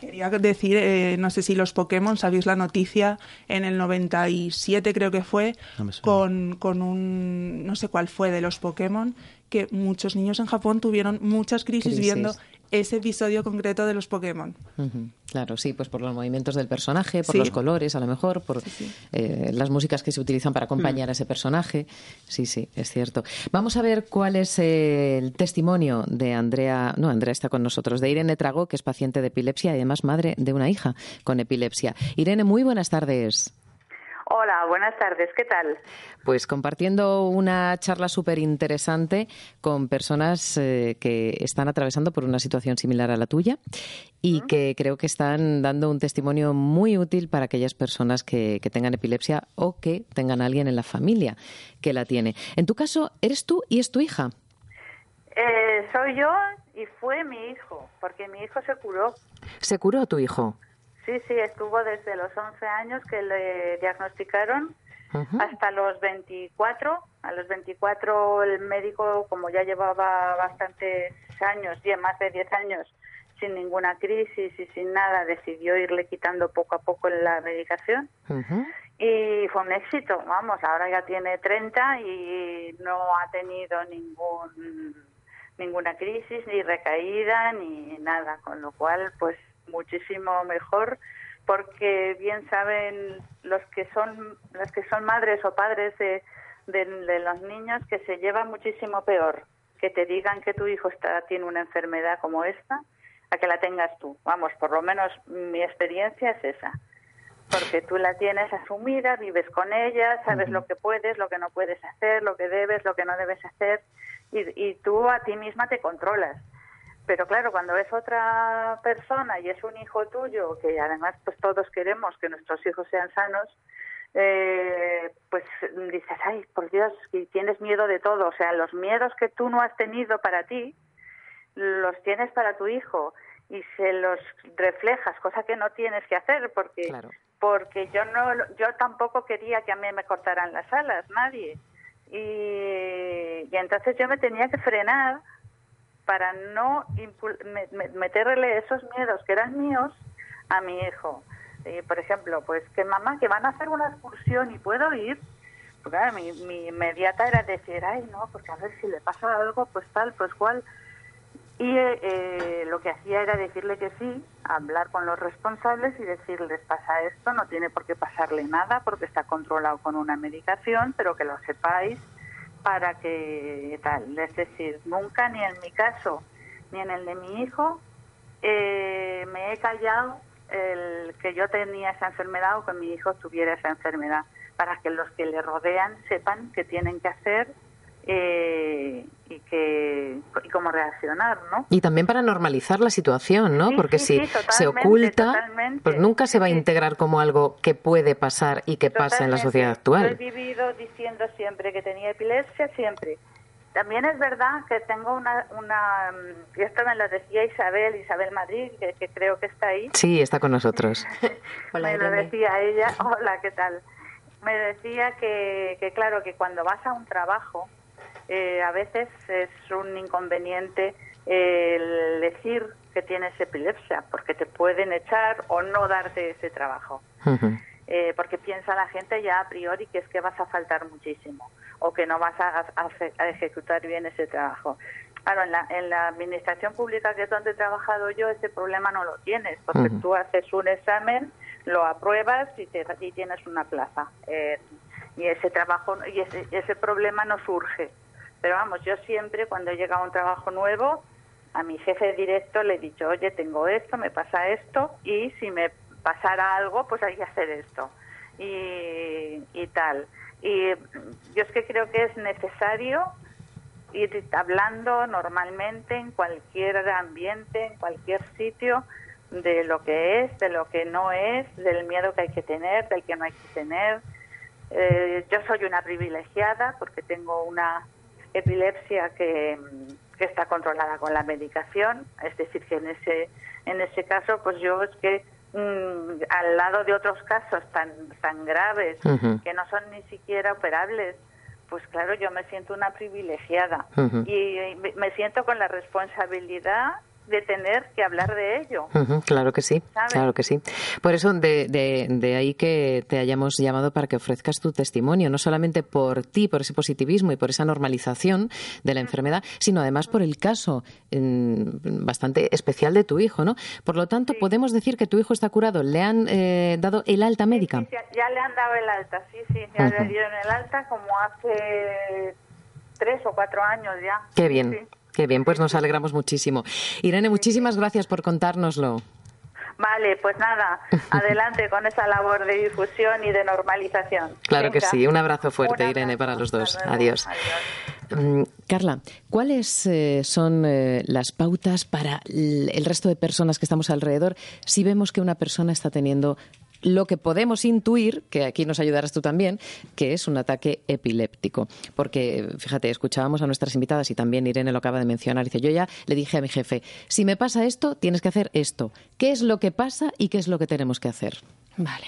Quería decir, eh, no sé si los Pokémon, sabéis la noticia, en el 97 creo que fue, con, con un, no sé cuál fue de los Pokémon, que muchos niños en Japón tuvieron muchas crisis, viendo ese episodio concreto de los Pokémon. Claro, sí, pues por los movimientos del personaje, por los colores, a lo mejor, por eh, las músicas que se utilizan para acompañar a ese personaje. Sí, sí, es cierto. Vamos a ver cuál es el testimonio de Andrea, no, Andrea está con nosotros, de Irene Trago, que es paciente de epilepsia y además madre de una hija con epilepsia. Irene, muy buenas tardes. Hola, buenas tardes, ¿qué tal? Pues compartiendo una charla súper interesante con personas eh, que están atravesando por una situación similar a la tuya y que creo que están dando un testimonio muy útil para aquellas personas que, tengan epilepsia o que tengan a alguien en la familia que la tiene. En tu caso, ¿eres tú y es tu hija? Eh, soy yo y fue mi hijo, porque mi hijo se curó. ¿Se curó tu hijo? Sí, sí, estuvo desde los 11 años que le diagnosticaron hasta los 24. A los 24 el médico, como ya llevaba bastantes años, ya más de 10 años, sin ninguna crisis y sin nada, decidió irle quitando poco a poco la medicación. Y fue un éxito, vamos, ahora ya tiene 30 y no ha tenido ningún ninguna crisis, ni recaída, ni nada, con lo cual, pues muchísimo mejor porque bien saben los que son los que son madres o padres de, de, los niños que se lleva muchísimo peor que te digan que tu hijo está tiene una enfermedad como esta a que la tengas tú. Vamos por lo menos mi experiencia es esa porque tú la tienes asumida vives con ella sabes lo que puedes lo que no puedes hacer lo que debes lo que no debes hacer y, y tú a ti misma te controlas pero claro, cuando es otra persona y es un hijo tuyo, que además pues todos queremos que nuestros hijos sean sanos, eh, pues dices, ay, por Dios, y tienes miedo de todo. O sea, los miedos que tú no has tenido para ti, los tienes para tu hijo y se los reflejas, cosa que no tienes que hacer porque porque yo no yo tampoco quería que a mí me cortaran las alas, nadie. Y, y entonces yo me tenía que frenar para no meterle esos miedos que eran míos a mi hijo. por ejemplo, pues que mamá, que van a hacer una excursión y puedo ir. Porque mi, mi inmediata era decir, ay, no, porque a ver si le pasa algo, pues tal, pues cual. Y eh, lo que hacía era decirle que sí, hablar con los responsables y decirles pasa esto, no tiene por qué pasarle nada porque está controlado con una medicación, pero que lo sepáis para que tal. Es decir, nunca ni en mi caso ni en el de mi hijo eh, me he callado el que yo tenía esa enfermedad o que mi hijo tuviera esa enfermedad, para que los que le rodean sepan qué tienen que hacer eh, y que y cómo reaccionar, ¿no? Y también para normalizar la situación, ¿no? Porque si se oculta, pues nunca se va a integrar como algo que puede pasar y que pasa en la sociedad actual. Yo he vivido diciendo siempre que tenía epilepsia, siempre. También es verdad que tengo una, una y esto me lo decía Isabel, Isabel Madrid, que, creo que está ahí. Sí, está con nosotros. <laughs> me <laughs> lo decía ella, hola, ¿qué tal? Me decía que, que claro, que cuando vas a un trabajo, eh, a veces es un inconveniente el decir que tienes epilepsia, porque te pueden echar o no darte ese trabajo. Eh, porque piensa la gente ya a priori que es que vas a faltar muchísimo o que no vas a, ejecutar bien ese trabajo. Claro, en la, en la administración pública, que es donde he trabajado yo, ese problema no lo tienes, porque tú haces un examen, lo apruebas y, te, y tienes una plaza. Eh, y ese trabajo y ese, ese problema no surge. Pero vamos, yo siempre cuando a un trabajo nuevo, a mi jefe directo le he dicho, oye, tengo esto, me pasa esto, y si me pasara algo, pues hay que hacer esto. Y, y tal. Y yo es que creo que es necesario ir hablando normalmente en cualquier ambiente, en cualquier sitio, de lo que es, de lo que no es, del miedo que hay que tener, del que no hay que tener. Eh, yo soy una privilegiada porque tengo una epilepsia que, está controlada con la medicación, es decir, que en ese, en ese caso, pues yo es que mm, al lado de otros casos tan, tan graves, que no son ni siquiera operables, pues claro, yo me siento una privilegiada. Y me siento con la responsabilidad de tener que hablar de ello. claro que sí, claro que sí. Por eso de, de, ahí que te hayamos llamado para que ofrezcas tu testimonio, no solamente por ti, por ese positivismo y por esa normalización de la enfermedad, sino además por el caso bastante especial de tu hijo, ¿no? Por lo tanto, podemos decir que tu hijo está curado. ¿Le han eh, dado el alta médica? ya, le han dado el alta, sí, sí, ya le dieron el alta como hace tres o cuatro años ya. Qué bien. Qué bien, pues nos alegramos muchísimo. Irene, muchísimas gracias por contárnoslo. Vale, pues nada, <laughs> adelante con esa labor de difusión y de normalización. Claro que sí, un abrazo fuerte, Irene, para los dos. Adiós. Mm, Carla, ¿cuáles eh, son eh, las pautas para el resto de personas que estamos alrededor si vemos que una persona está teniendo lo que podemos intuir, que aquí nos ayudarás tú también, que es un ataque epiléptico. Porque, fíjate, escuchábamos a nuestras invitadas y también Irene lo acaba de mencionar. Dice, yo ya le dije a mi jefe, si me pasa esto, tienes que hacer esto. ¿Qué es lo que pasa y qué es lo que tenemos que hacer? Vale.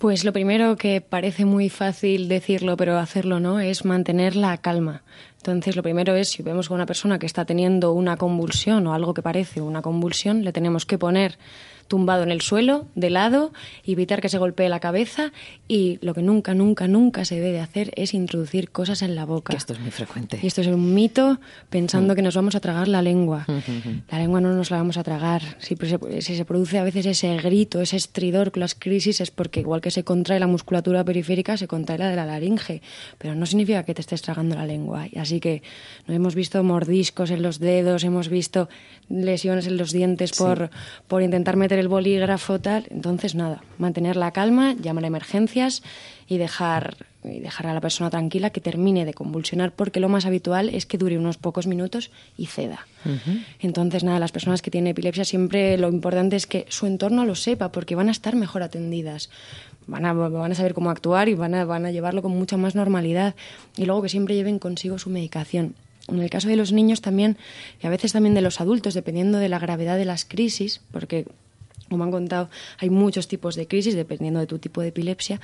Pues lo primero que parece muy fácil decirlo, pero hacerlo no, es mantener la calma. Entonces, lo primero es, si vemos a una persona que está teniendo una convulsión o algo que parece una convulsión, le tenemos que poner tumbado en el suelo, de lado, evitar que se golpee la cabeza y lo que nunca, nunca, nunca se debe hacer es introducir cosas en la boca. esto es muy frecuente. Y esto es un mito pensando mm. que nos vamos a tragar la lengua. La lengua no nos la vamos a tragar. Si se, si se produce a veces ese grito, ese estridor con las crisis es porque igual que se contrae la musculatura periférica, se contrae la de la laringe. Pero no significa que te estés tragando la lengua. Así que no hemos visto mordiscos en los dedos, hemos visto lesiones en los dientes por, por intentar meter el bolígrafo, tal. Entonces, nada, mantener la calma, llamar a emergencias y dejar, y dejar a la persona tranquila que termine de convulsionar, porque lo más habitual es que dure unos pocos minutos y ceda. Entonces, nada, las personas que tienen epilepsia siempre lo importante es que su entorno lo sepa, porque van a estar mejor atendidas. Van a, van a saber cómo actuar y van a, van a llevarlo con mucha más normalidad. Y luego que siempre lleven consigo su medicación en el caso de los niños también, y a veces también de los adultos, dependiendo de la gravedad de las crisis, porque como han contado, hay muchos tipos de crisis dependiendo de tu tipo de epilepsia,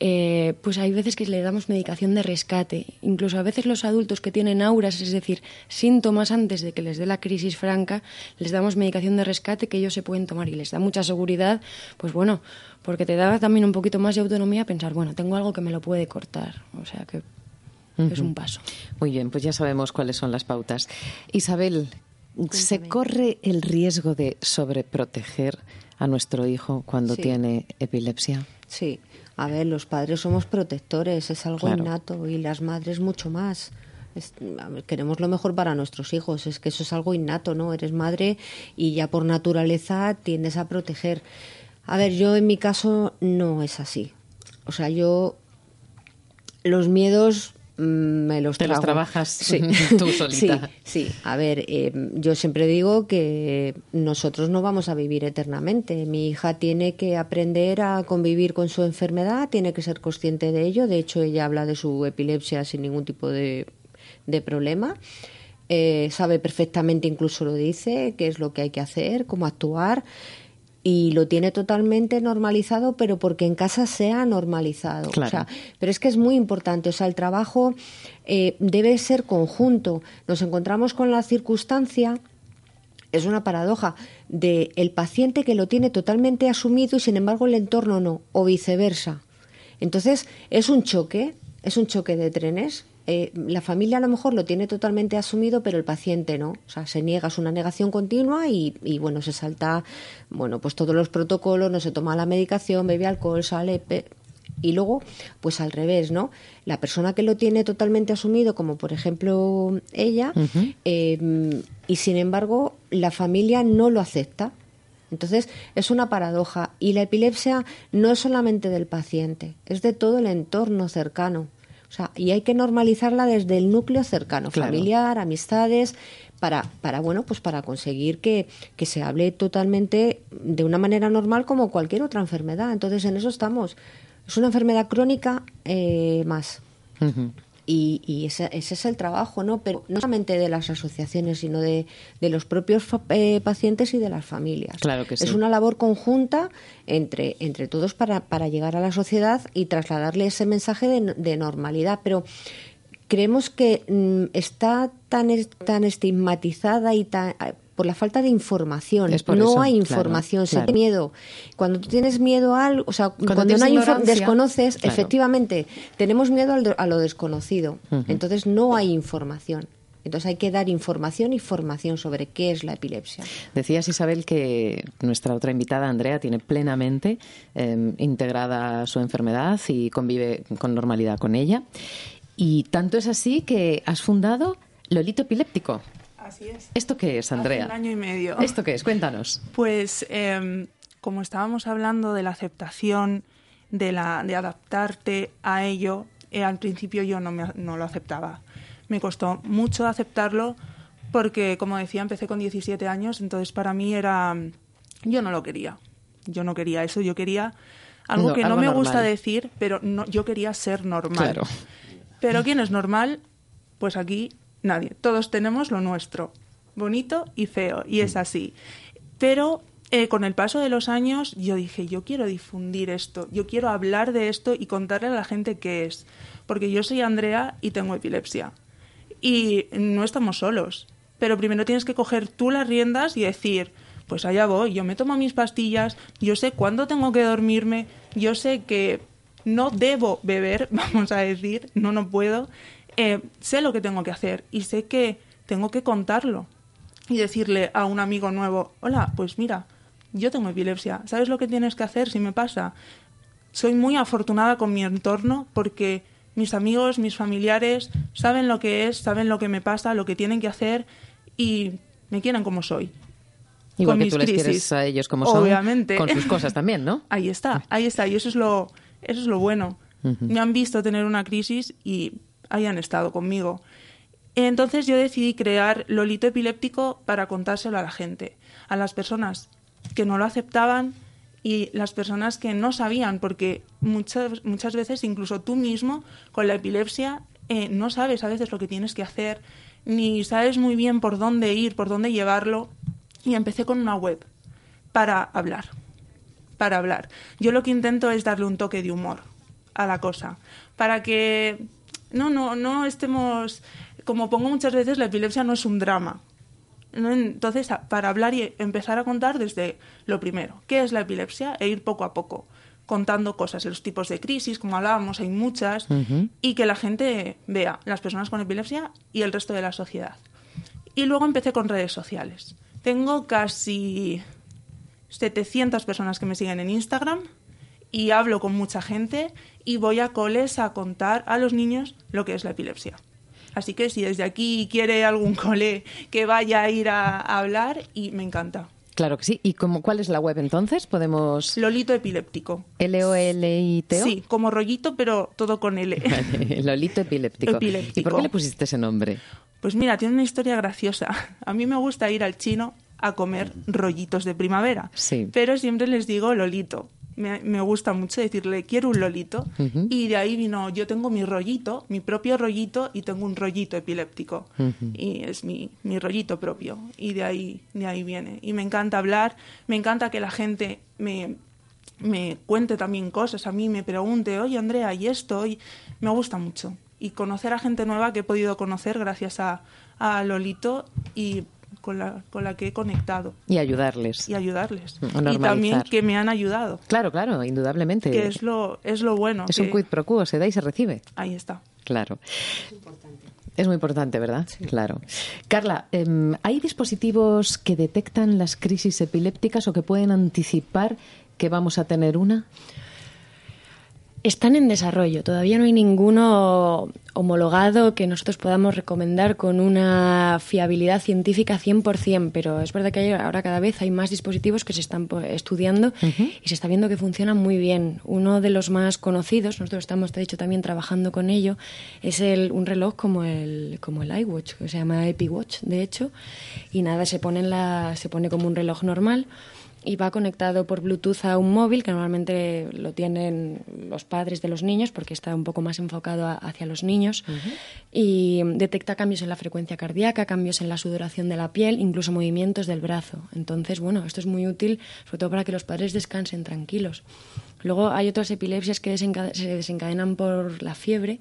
eh, pues hay veces que le damos medicación de rescate. Incluso a veces los adultos que tienen auras, es decir, síntomas antes de que les dé la crisis franca, les damos medicación de rescate que ellos se pueden tomar y les da mucha seguridad, pues bueno, porque te da también un poquito más de autonomía pensar, bueno, tengo algo que me lo puede cortar. O sea que es un paso. Muy bien, pues ya sabemos cuáles son las pautas. Isabel, ¿se corre el riesgo de sobreproteger a nuestro hijo cuando tiene epilepsia? Sí. A ver, los padres somos protectores, es algo innato y las madres mucho más. queremos lo mejor para nuestros hijos, es que eso es algo innato, ¿no? Eres madre y ya por naturaleza tiendes a proteger. A ver, yo en mi caso no es así. O sea, yo los miedos me los Te los trabajas <laughs> sí. <laughs> tú solita. Sí, sí. A ver, eh, yo siempre digo que nosotros no vamos a vivir eternamente. Mi hija tiene que aprender a convivir con su enfermedad, tiene que ser consciente de ello. De hecho, ella habla de su epilepsia sin ningún tipo de, de problema. Eh, sabe perfectamente, incluso lo dice, qué es lo que hay que hacer, cómo actuar y lo tiene totalmente normalizado, pero porque en casa sea normalizado. pero es que es muy importante, o sea, el trabajo eh, debe ser conjunto. Nos encontramos con la circunstancia es una paradoja de el paciente que lo tiene totalmente asumido y sin embargo el entorno no o viceversa. Entonces es un choque, es un choque de trenes eh, la familia a lo mejor lo tiene totalmente asumido, pero el paciente no. O sea, se niega, es una negación continua y, bueno, se salta, bueno, pues todos los protocolos, no se toma la medicación, bebe alcohol, sale. Y luego, pues al revés, ¿no? La persona que lo tiene totalmente asumido, como por ejemplo ella, em, y sin embargo la familia no lo acepta. Entonces es una paradoja y la epilepsia no es solamente del paciente, es de todo el entorno cercano. O sea, y hay que normalizarla desde el núcleo cercano, familiar, amistades, para, para, bueno, pues para conseguir que, que se hable totalmente de una manera normal como cualquier otra enfermedad. Entonces, en eso estamos. Es una enfermedad crónica eh, más. Y, ese, es el trabajo, ¿no? Pero no solamente de las asociaciones, sino de, los propios eh, pacientes y de las familias. Claro que sí. Es una labor conjunta entre, entre todos para, para llegar a la sociedad y trasladarle ese mensaje de, de normalidad. Pero creemos que mm, está tan, tan estigmatizada y tan por la falta de información. no hay información, se tiene miedo. Cuando tú tienes miedo a algo, o sea, cuando, no hay desconoces, efectivamente, tenemos miedo a lo desconocido. Entonces no hay información. Entonces hay que dar información y formación sobre qué es la epilepsia. Decías, Isabel, que nuestra otra invitada, Andrea, tiene plenamente em, integrada su enfermedad y convive con normalidad con ella. Y tanto es así que has fundado Lolito Epiléptico. Así es. ¿Esto qué es, Andrea? un año y medio. ¿Esto qué es? Cuéntanos. Pues em, como estábamos hablando de la aceptación, de, la, de adaptarte a ello, eh, al principio yo no, me, no lo aceptaba. Me costó mucho aceptarlo porque, como decía, empecé con 17 años, entonces para mí era... Yo no lo quería. Yo no quería eso, yo quería algo que no me gusta decir, pero no, yo quería ser normal. Claro. Pero ¿quién es normal? Pues aquí Nadie. Todos tenemos lo nuestro, bonito y feo, y es mm. así. Pero eh, con el paso de los años yo dije, yo quiero difundir esto, yo quiero hablar de esto y contarle a la gente qué es. Porque yo soy Andrea y tengo epilepsia. Y no estamos solos. Pero primero tienes que coger tú las riendas y decir, pues allá voy, yo me tomo mis pastillas, yo sé cuándo tengo que dormirme, yo sé que no debo beber, <laughs> vamos a decir, no, no puedo, eh, sé lo que tengo que hacer y sé que tengo que contarlo y decirle a un amigo nuevo, hola, pues mira, yo tengo epilepsia, ¿sabes lo que tienes que hacer si me pasa? Soy muy afortunada con mi entorno porque mis amigos, mis familiares saben lo que es, saben lo que me pasa, lo que tienen que hacer y me quieren como soy. Igual que tú les quieres a ellos como son, Obviamente. con sus <laughs> cosas también, ¿no? Ahí está, ahí está, y eso es lo, eso es lo bueno. Me han visto tener una crisis y hayan estado conmigo. Entonces yo decidí crear Lolito Epiléptico para contárselo a la gente, a las personas que no lo aceptaban y las personas que no sabían, porque muchas, muchas veces incluso tú mismo con la epilepsia eh, no sabes a veces lo que tienes que hacer, ni sabes muy bien por dónde ir, por dónde llevarlo. Y empecé con una web para hablar, para hablar. Yo lo que intento es darle un toque de humor a la cosa, para que no, no, no estemos, como pongo muchas veces, la epilepsia no es un drama. Entonces, para hablar y empezar a contar desde lo primero, ¿qué es la epilepsia? E ir poco a poco contando cosas, los tipos de crisis, como hablábamos, hay muchas, y que la gente vea, las personas con epilepsia y el resto de la sociedad. Y luego empecé con redes sociales. Tengo casi 700 personas que me siguen en Instagram y hablo con mucha gente y voy a coles a contar a los niños lo que es la epilepsia. Así que si desde aquí quiere algún cole que vaya a ir a, hablar, y me encanta. Claro que sí. ¿Y cómo, cuál es la web entonces? Podemos... Lolito epiléptico. L-O-L-I-T-O. Sí, como rollito, pero todo con L. <laughs> Lolito epiléptico. epiléptico. ¿Y por qué le pusiste ese nombre? Pues mira, tiene una historia graciosa. <laughs> A mí me gusta ir al chino a comer rollitos de primavera. Sí. Pero siempre les digo Lolito me, gusta mucho decirle, quiero un lolito. Y de ahí vino, yo tengo mi rollito, mi propio rollito, y tengo un rollito epiléptico. Y es mi, mi rollito propio. Y de ahí, de ahí viene. Y me encanta hablar, me encanta que la gente me, me cuente también cosas, a mí me pregunte, oye Andrea, ¿y esto? Y me gusta mucho. Y conocer a gente nueva que he podido conocer gracias a, a Lolito y con la, con la que he conectado. Y ayudarles. Y ayudarles. Y también que me han ayudado. Claro, claro, indudablemente. Que es lo, es lo bueno. Es un quid pro quo, se da y se recibe. Ahí está. Claro. Es importante. Es muy importante, ¿verdad? Claro. Carla, em, ¿hay dispositivos que detectan las crisis epilépticas o que pueden anticipar que vamos a tener una? Están en desarrollo. Todavía no hay ninguno homologado que nosotros podamos recomendar con una fiabilidad científica 100%, pero es verdad que ahora cada vez hay más dispositivos que se están estudiando y se está viendo que funcionan muy bien. Uno de los más conocidos, nosotros estamos, te he dicho, también trabajando con ello, es el, un reloj como el, como el iWatch, que se llama EpiWatch, de hecho, y nada, se pone, la, se pone como un reloj normal y va conectado por Bluetooth a un móvil que normalmente lo tienen los padres de los niños porque está un poco más enfocado hacia los niños y detecta cambios en la frecuencia cardíaca, cambios en la sudoración de la piel, incluso movimientos del brazo. Entonces, bueno, esto es muy útil sobre todo para que los padres descansen tranquilos. Luego hay otras epilepsias que se desencadenan por la fiebre,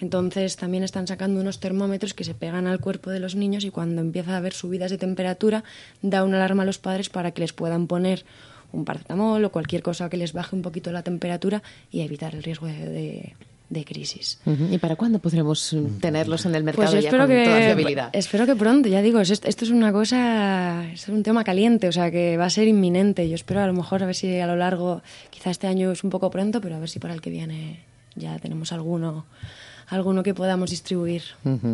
entonces también están sacando unos termómetros que se pegan al cuerpo de los niños y cuando empieza a haber subidas de temperatura da una alarma a los padres para que les puedan poner un paracetamol o cualquier cosa que les baje un poquito la temperatura y evitar el riesgo de de crisis. ¿Y para cuándo podremos mm, tenerlos en el mercado pues ya con que, toda fiabilidad? Espero que pronto, ya digo, esto, es una cosa, es un tema caliente, o sea que va a ser inminente. Yo espero a lo mejor a ver si a lo largo, quizá este año es un poco pronto, pero a ver si para el que viene ya tenemos alguno alguno que podamos distribuir.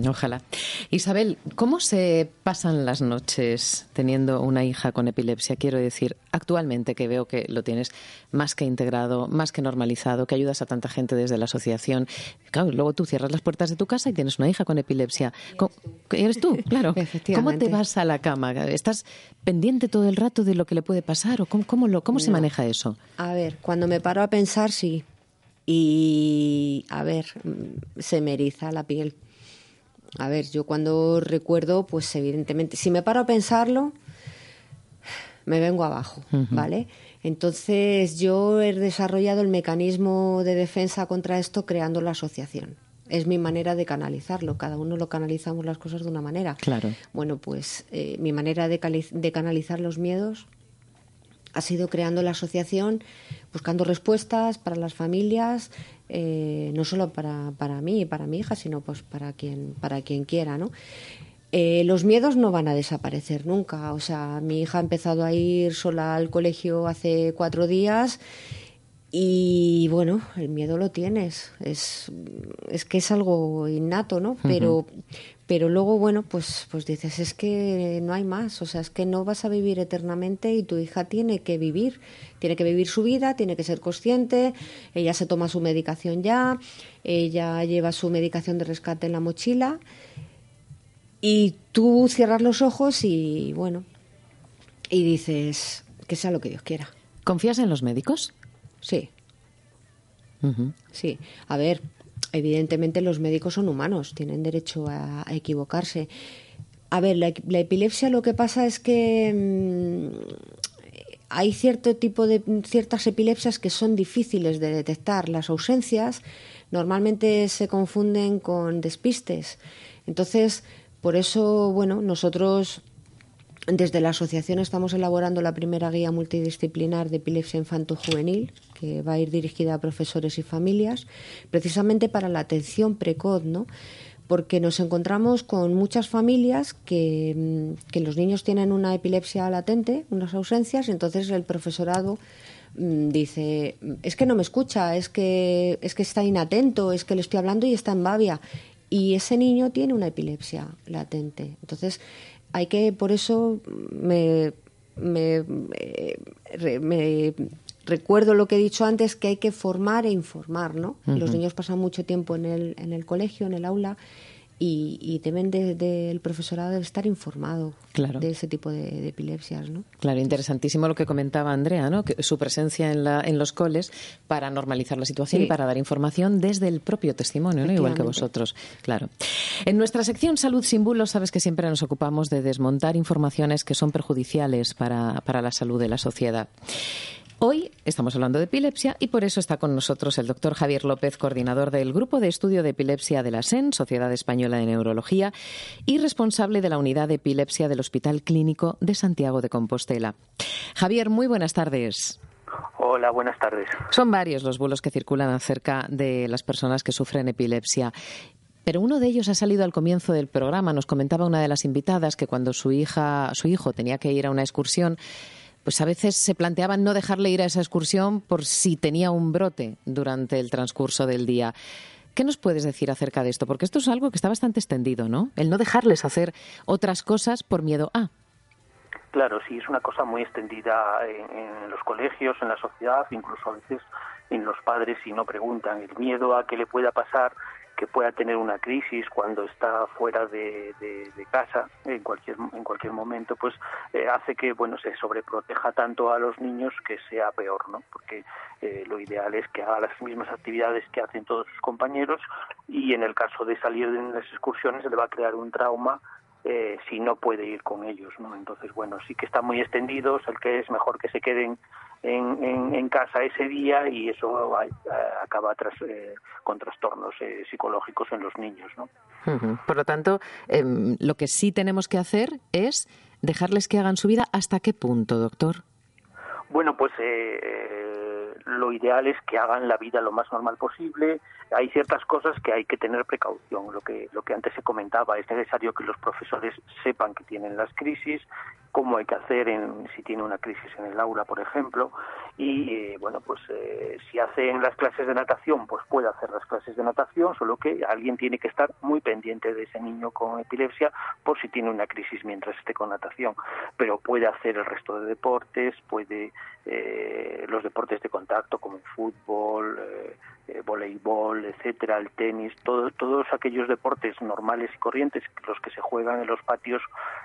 ojalá. Isabel, ¿cómo se pasan las noches teniendo una hija con epilepsia? Quiero decir, actualmente que veo que lo tienes más que integrado, más que normalizado, que ayudas a tanta gente desde la asociación. Claro, luego tú cierras las puertas de tu casa y tienes una hija con epilepsia. ¿Eres tú? Claro. <laughs> ¿Cómo te vas a la cama? ¿Estás pendiente todo el rato de lo que le puede pasar o cómo, lo, cómo se maneja eso? A ver, cuando me paro a pensar, sí, y, a ver, se me eriza la piel. A ver, yo cuando recuerdo, pues evidentemente, si me paro a pensarlo, me vengo abajo, ¿vale? Entonces yo he desarrollado el mecanismo de defensa contra esto creando la asociación. Es mi manera de canalizarlo. Cada uno lo canalizamos las cosas de una manera. Claro. Bueno, pues eh, mi manera de, de canalizar los miedos ha sido creando la asociación, buscando respuestas para las familias, eh, no solo para, para mí y para mi hija, sino pues para quien, para quien quiera, ¿no? Eh, los miedos no van a desaparecer nunca. O sea, mi hija ha empezado a ir sola al colegio hace cuatro días y bueno, el miedo lo tienes. Es, es que es algo innato, ¿no? Pero, pero luego, bueno, pues, pues dices, es que no hay más, o sea, es que no vas a vivir eternamente y tu hija tiene que vivir, tiene que vivir su vida, tiene que ser consciente, ella se toma su medicación ya, ella lleva su medicación de rescate en la mochila y tú cierras los ojos y, bueno, y dices, que sea lo que Dios quiera. ¿Confías en los médicos? Sí. Sí. A ver, evidentemente los médicos son humanos, tienen derecho a, equivocarse. A ver, la, epilepsia lo que pasa es que mm, hay cierto tipo de ciertas epilepsias que son difíciles de detectar. Las ausencias normalmente se confunden con despistes. Entonces, por eso, bueno, nosotros desde la asociación estamos elaborando la primera guía multidisciplinar de epilepsia infanto-juvenil, que va a ir dirigida a profesores y familias, precisamente para la atención precoz, ¿no? Porque nos encontramos con muchas familias que, mm, los niños tienen una epilepsia latente, unas ausencias, entonces el profesorado mm, dice es que no me escucha, es que es que está inatento, es que le estoy hablando y está en babia y ese niño tiene una epilepsia latente. Entonces, hay que, por eso me, me, me, recuerdo lo que he dicho antes, que hay que formar e informar, ¿no? Los niños pasan mucho tiempo en el, en el colegio, en el aula, y, deben del profesorado debe estar informado de ese tipo de, epilepsias, ¿no? Claro, interesantísimo lo que comentaba Andrea, ¿no? Que su presencia en, la, en los coles para normalizar la situación y para dar información desde el propio testimonio, ¿no? Igual que vosotros, claro. En nuestra sección Salud sin bulos, sabes que siempre nos ocupamos de desmontar informaciones que son perjudiciales para, para la salud de la sociedad. Hoy estamos hablando de epilepsia y por eso está con nosotros el doctor Javier López, coordinador del Grupo de Estudio de Epilepsia de la SEN, Sociedad Española de Neurología, y responsable de la Unidad de Epilepsia del Hospital Clínico de Santiago de Compostela. Javier, muy buenas tardes. Hola, buenas tardes. Son varios los bulos que circulan acerca de las personas que sufren epilepsia. Pero uno de ellos ha salido al comienzo del programa. Nos comentaba una de las invitadas que cuando su hija, su hijo tenía que ir a una excursión, pues a veces se planteaban no dejarle ir a esa excursión por si tenía un brote durante el transcurso del día. ¿Qué nos puedes decir acerca de esto? Porque esto es algo que está bastante extendido, ¿no? El no dejarles hacer otras cosas por miedo a. Claro, sí, es una cosa muy extendida en, los colegios, en la sociedad, incluso a veces en los padres si no preguntan. El miedo a que le pueda pasar que pueda tener una crisis cuando está fuera de, casa en cualquier en cualquier momento pues eh, hace que bueno se sobreproteja tanto a los niños que sea peor no porque eh, lo ideal es que haga las mismas actividades que hacen todos sus compañeros y en el caso de salir de las excursiones se le va a crear un trauma eh, si no puede ir con ellos, ¿no? Entonces, bueno, sí que están muy extendidos, el que es mejor que se queden en, en, casa ese día y eso acaba tras, eh, con trastornos eh, psicológicos en los niños, ¿no? Por lo tanto, em, lo que sí tenemos que hacer es dejarles que hagan su vida. ¿Hasta qué punto, doctor? Bueno, pues lo ideal es que hagan la vida lo más normal posible, hay ciertas cosas que hay que tener precaución. Lo que, lo que antes se comentaba, es necesario que los profesores sepan que tienen las crisis, cómo hay que hacer en, si tiene una crisis en el aula, por ejemplo. Y eh, bueno, pues eh, si hacen las clases de natación, pues puede hacer las clases de natación, solo que alguien tiene que estar muy pendiente de ese niño con epilepsia por si tiene una crisis mientras esté con natación. Pero puede hacer el resto de deportes, puede eh, los deportes de contacto como fútbol, voleibol, etcétera, el tenis, todos aquellos deportes normales y corrientes, los que se juegan en los patios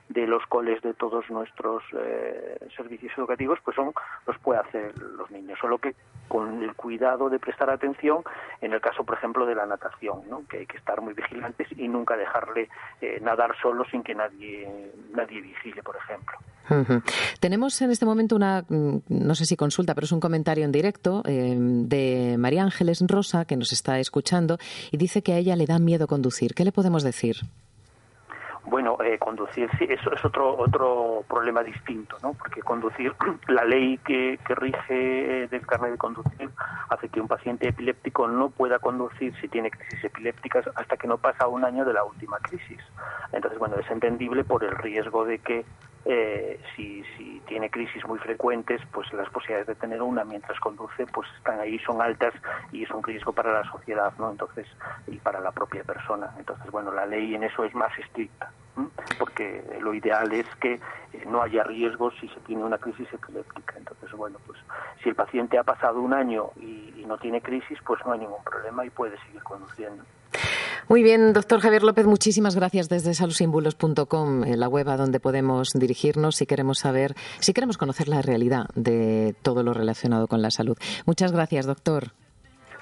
de los coles de todos nuestros eh, servicios educativos, pues son los puede hacer los niños, solo que con el cuidado de prestar atención en el caso, por ejemplo, de la natación, ¿no? que hay que estar muy vigilantes y nunca dejarle eh, nadar solo sin que nadie nadie vigile, por ejemplo. Tenemos en este momento una, mm, no sé si consulta, pero es un comentario en directo eh, de María Ángeles Rosa que nos está escuchando y dice que a ella le da miedo conducir. ¿Qué le podemos decir? Bueno, eh, conducir sí, eso es otro otro problema distinto, ¿no? Porque conducir, <clears throat> la ley que, que rige del carnet de conducir hace que un paciente epiléptico no pueda conducir si tiene crisis epilépticas hasta que no pasa un año de la última crisis. Entonces, bueno, es entendible por el riesgo de que eh, si, si tiene crisis muy frecuentes, pues las posibilidades de tener una mientras conduce, pues están ahí, son altas y es un riesgo para la sociedad, ¿no? Entonces, y para la propia persona. Entonces, bueno, la ley en eso es más estricta, porque lo ideal es que eh, no haya riesgos si se tiene una crisis epiléptica. Entonces, bueno, pues si el paciente ha pasado un año y, y no tiene crisis, pues no hay ningún problema y puede seguir conduciendo. Muy bien, doctor Javier López, muchísimas gracias desde saludsimbulos.com, eh, la web a donde podemos dirigirnos si queremos saber, si queremos conocer la realidad de todo lo relacionado con la salud. Muchas gracias, doctor.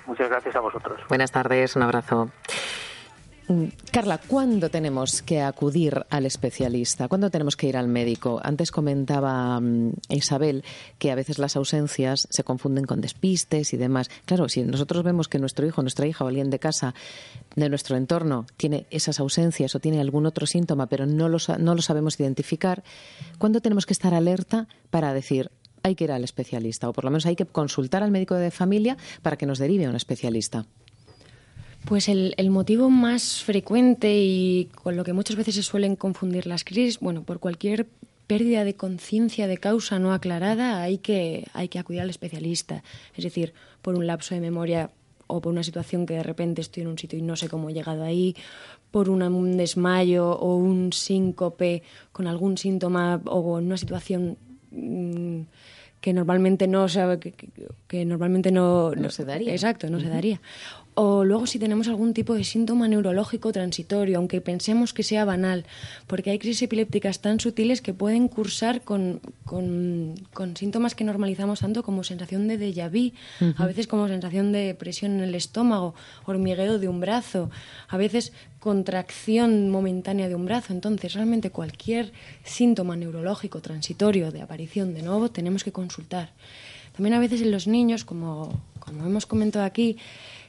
Muchas gracias a vosotros. Buenas tardes, un abrazo. Carla, ¿cuándo tenemos que acudir al especialista? ¿Cuándo tenemos que ir al médico? Antes comentaba mm, Isabel que a veces las ausencias se confunden con despistes y demás. Claro, si nosotros vemos que nuestro hijo, nuestra hija o alguien de casa, de nuestro entorno, tiene esas ausencias o tiene algún otro síntoma, pero no lo, no lo sabemos identificar, ¿cuándo tenemos que estar alerta para decir, hay que ir al especialista o por lo menos hay que consultar al médico de familia para que nos derive a un especialista? Pues el, motivo más frecuente y con lo que muchas veces se suelen confundir las crisis, bueno, por cualquier pérdida de conciencia de causa no aclarada hay que, hay que acudir al especialista. Es decir, por un lapso de memoria o por una situación que de repente estoy en un sitio y no sé cómo he llegado ahí, por un desmayo o un síncope con algún síntoma o en una situación mm, que normalmente no que, que, normalmente no, no, se daría. Exacto no se daría o luego si tenemos algún tipo de síntoma neurológico transitorio, aunque pensemos que sea banal, porque hay crisis epilépticas tan sutiles que pueden cursar con, con, síntomas que normalizamos tanto como sensación de déjà vu, a veces como sensación de presión en el estómago, hormigueo de un brazo, a veces contracción momentánea de un brazo. Entonces, realmente cualquier síntoma neurológico transitorio de aparición de nuevo tenemos que consultar. También a veces en los niños, como, como hemos comentado aquí,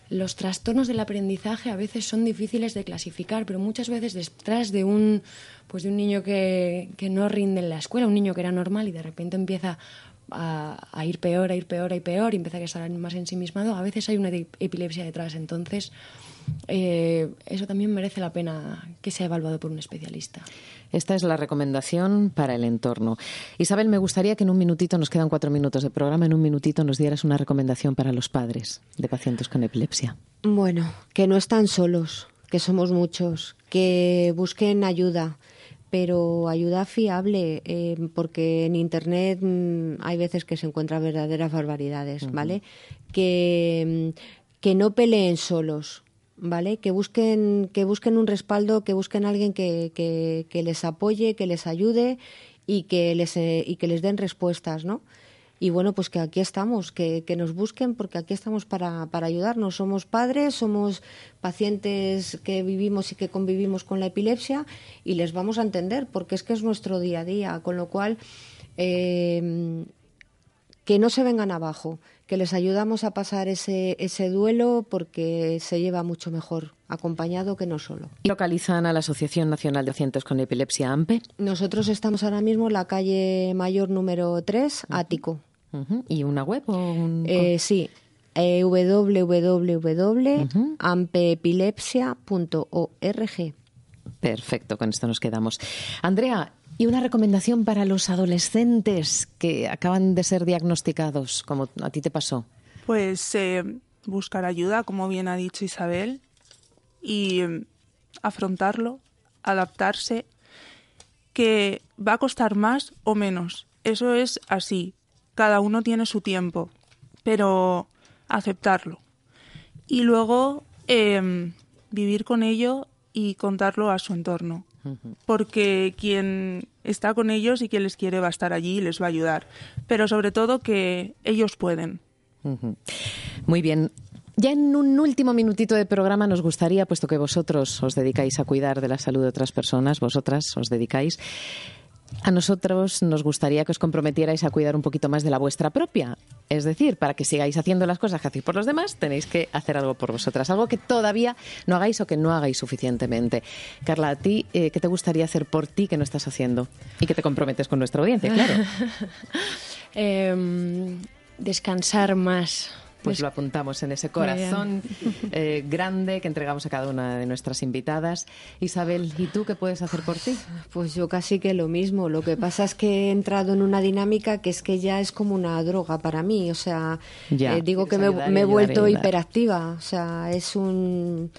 los trastornos del aprendizaje a veces son difíciles de clasificar, pero muchas veces detrás de un, pues de un niño que, que no rinde en la escuela, un niño que era normal y de repente empieza a, a, ir peor, a ir peor, a ir peor, y empieza a estar más ensimismado, a veces hay una epilepsia detrás. Entonces, eh, eso también merece la pena que sea evaluado por un especialista. Esta es la recomendación para el entorno. Isabel, me gustaría que en un minutito, nos quedan cuatro minutos de programa, en un minutito nos dieras una recomendación para los padres de pacientes con epilepsia. Bueno, que no están solos, que somos muchos, que busquen ayuda pero ayuda fiable, eh, porque en Internet mm, hay veces que se encuentran verdaderas barbaridades, ¿vale? Que, mm, que no peleen solos, ¿vale? Que busquen, que busquen un respaldo, que busquen a alguien que, que, les apoye, que les ayude y que les, eh, y que les den respuestas, ¿no? Y bueno, pues que aquí estamos, que, que nos busquen porque aquí estamos para, para, ayudarnos. Somos padres, somos pacientes que vivimos y que convivimos con la epilepsia y les vamos a entender porque es que es nuestro día a día, con lo cual eh, que no se vengan abajo, que les ayudamos a pasar ese, ese duelo porque se lleva mucho mejor acompañado que no solo. ¿Localizan a la Asociación Nacional de Pacientes con Epilepsia AMPE? Nosotros estamos ahora mismo en la calle Mayor número 3, Ático. ¿Y una web? Eh, sí, eh, www.ampeepilepsia.org. Perfecto, con esto nos quedamos. Andrea, y una recomendación para los adolescentes que acaban de ser diagnosticados, como a ti te pasó. Pues eh, buscar ayuda, como bien ha dicho Isabel, y mm, afrontarlo, adaptarse, que va a costar más o menos. Eso es así. Cada uno tiene su tiempo, pero aceptarlo. Y luego em, vivir con ello y contarlo a su entorno porque quien está con ellos y quien les quiere va a estar allí y les va a ayudar. Pero sobre todo que ellos pueden. Muy bien. Ya en un último minutito de programa nos gustaría, puesto que vosotros os dedicáis a cuidar de la salud de otras personas, vosotras os dedicáis, a nosotros nos gustaría que os comprometierais a cuidar un poquito más de la vuestra propia. Es decir, para que sigáis haciendo las cosas que hacéis por los demás, tenéis que hacer algo por vosotras, algo que todavía no hagáis o que no hagáis suficientemente. Carla, a ti, eh, ¿qué te gustaría hacer por ti que no estás haciendo? Y que te comprometes con nuestra audiencia, claro. <laughs> Em, descansar más pues lo apuntamos en ese corazón eh, grande que entregamos a cada una de nuestras invitadas. Isabel, ¿y tú qué puedes hacer por ti? Pues yo casi que lo mismo. Lo que pasa es que he entrado en una dinámica que es que ya es como una droga para mí. O sea, eh, digo que me, me he vuelto hiperactiva. O sea, es un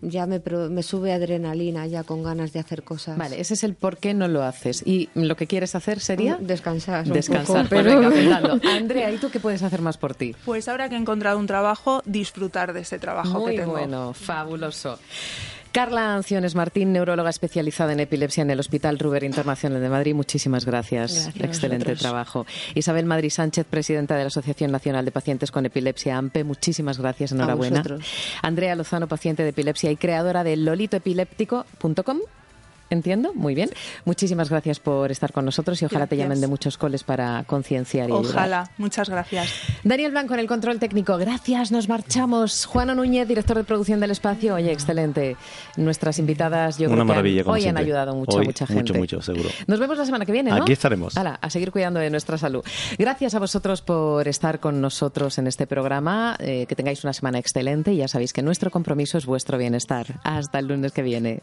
ya me, me, sube adrenalina ya con ganas de hacer cosas. Vale, ese es el por qué no lo haces. ¿Y lo que quieres hacer sería? Descansar. Descansar. Pues pero... venga, <laughs> Andrea, ¿y tú qué puedes hacer más por ti? Pues ahora que he encontrado un trabajo, disfrutar de ese trabajo que tengo. Muy bueno, fabuloso. Carla Anciones Martín, neuróloga especializada en epilepsia en el Hospital Ruber Internacional de Madrid. Muchísimas gracias. Excelente trabajo. Isabel Madrid Sánchez, presidenta de la Asociación Nacional de Pacientes con Epilepsia AMPE. Muchísimas gracias. Enhorabuena. Andrea Lozano, paciente de epilepsia y creadora de lolitoepiléptico.com. Entiendo, muy bien. Muchísimas gracias por estar con nosotros y ojalá te llamen de muchos coles para concienciar y Ojalá, muchas gracias. Daniel Blanco en el control técnico, gracias, nos marchamos. Juan Núñez, director de producción del espacio, oye, excelente. Nuestras invitadas, yo creo que hoy han ayudado mucho a mucha gente. Mucho, mucho, seguro. Nos vemos la semana que viene, ¿no? Aquí estaremos. a seguir cuidando de nuestra salud. Gracias a vosotros por estar con nosotros en este programa, eh, que tengáis una semana excelente y ya sabéis que nuestro compromiso es vuestro bienestar. Hasta el lunes que viene.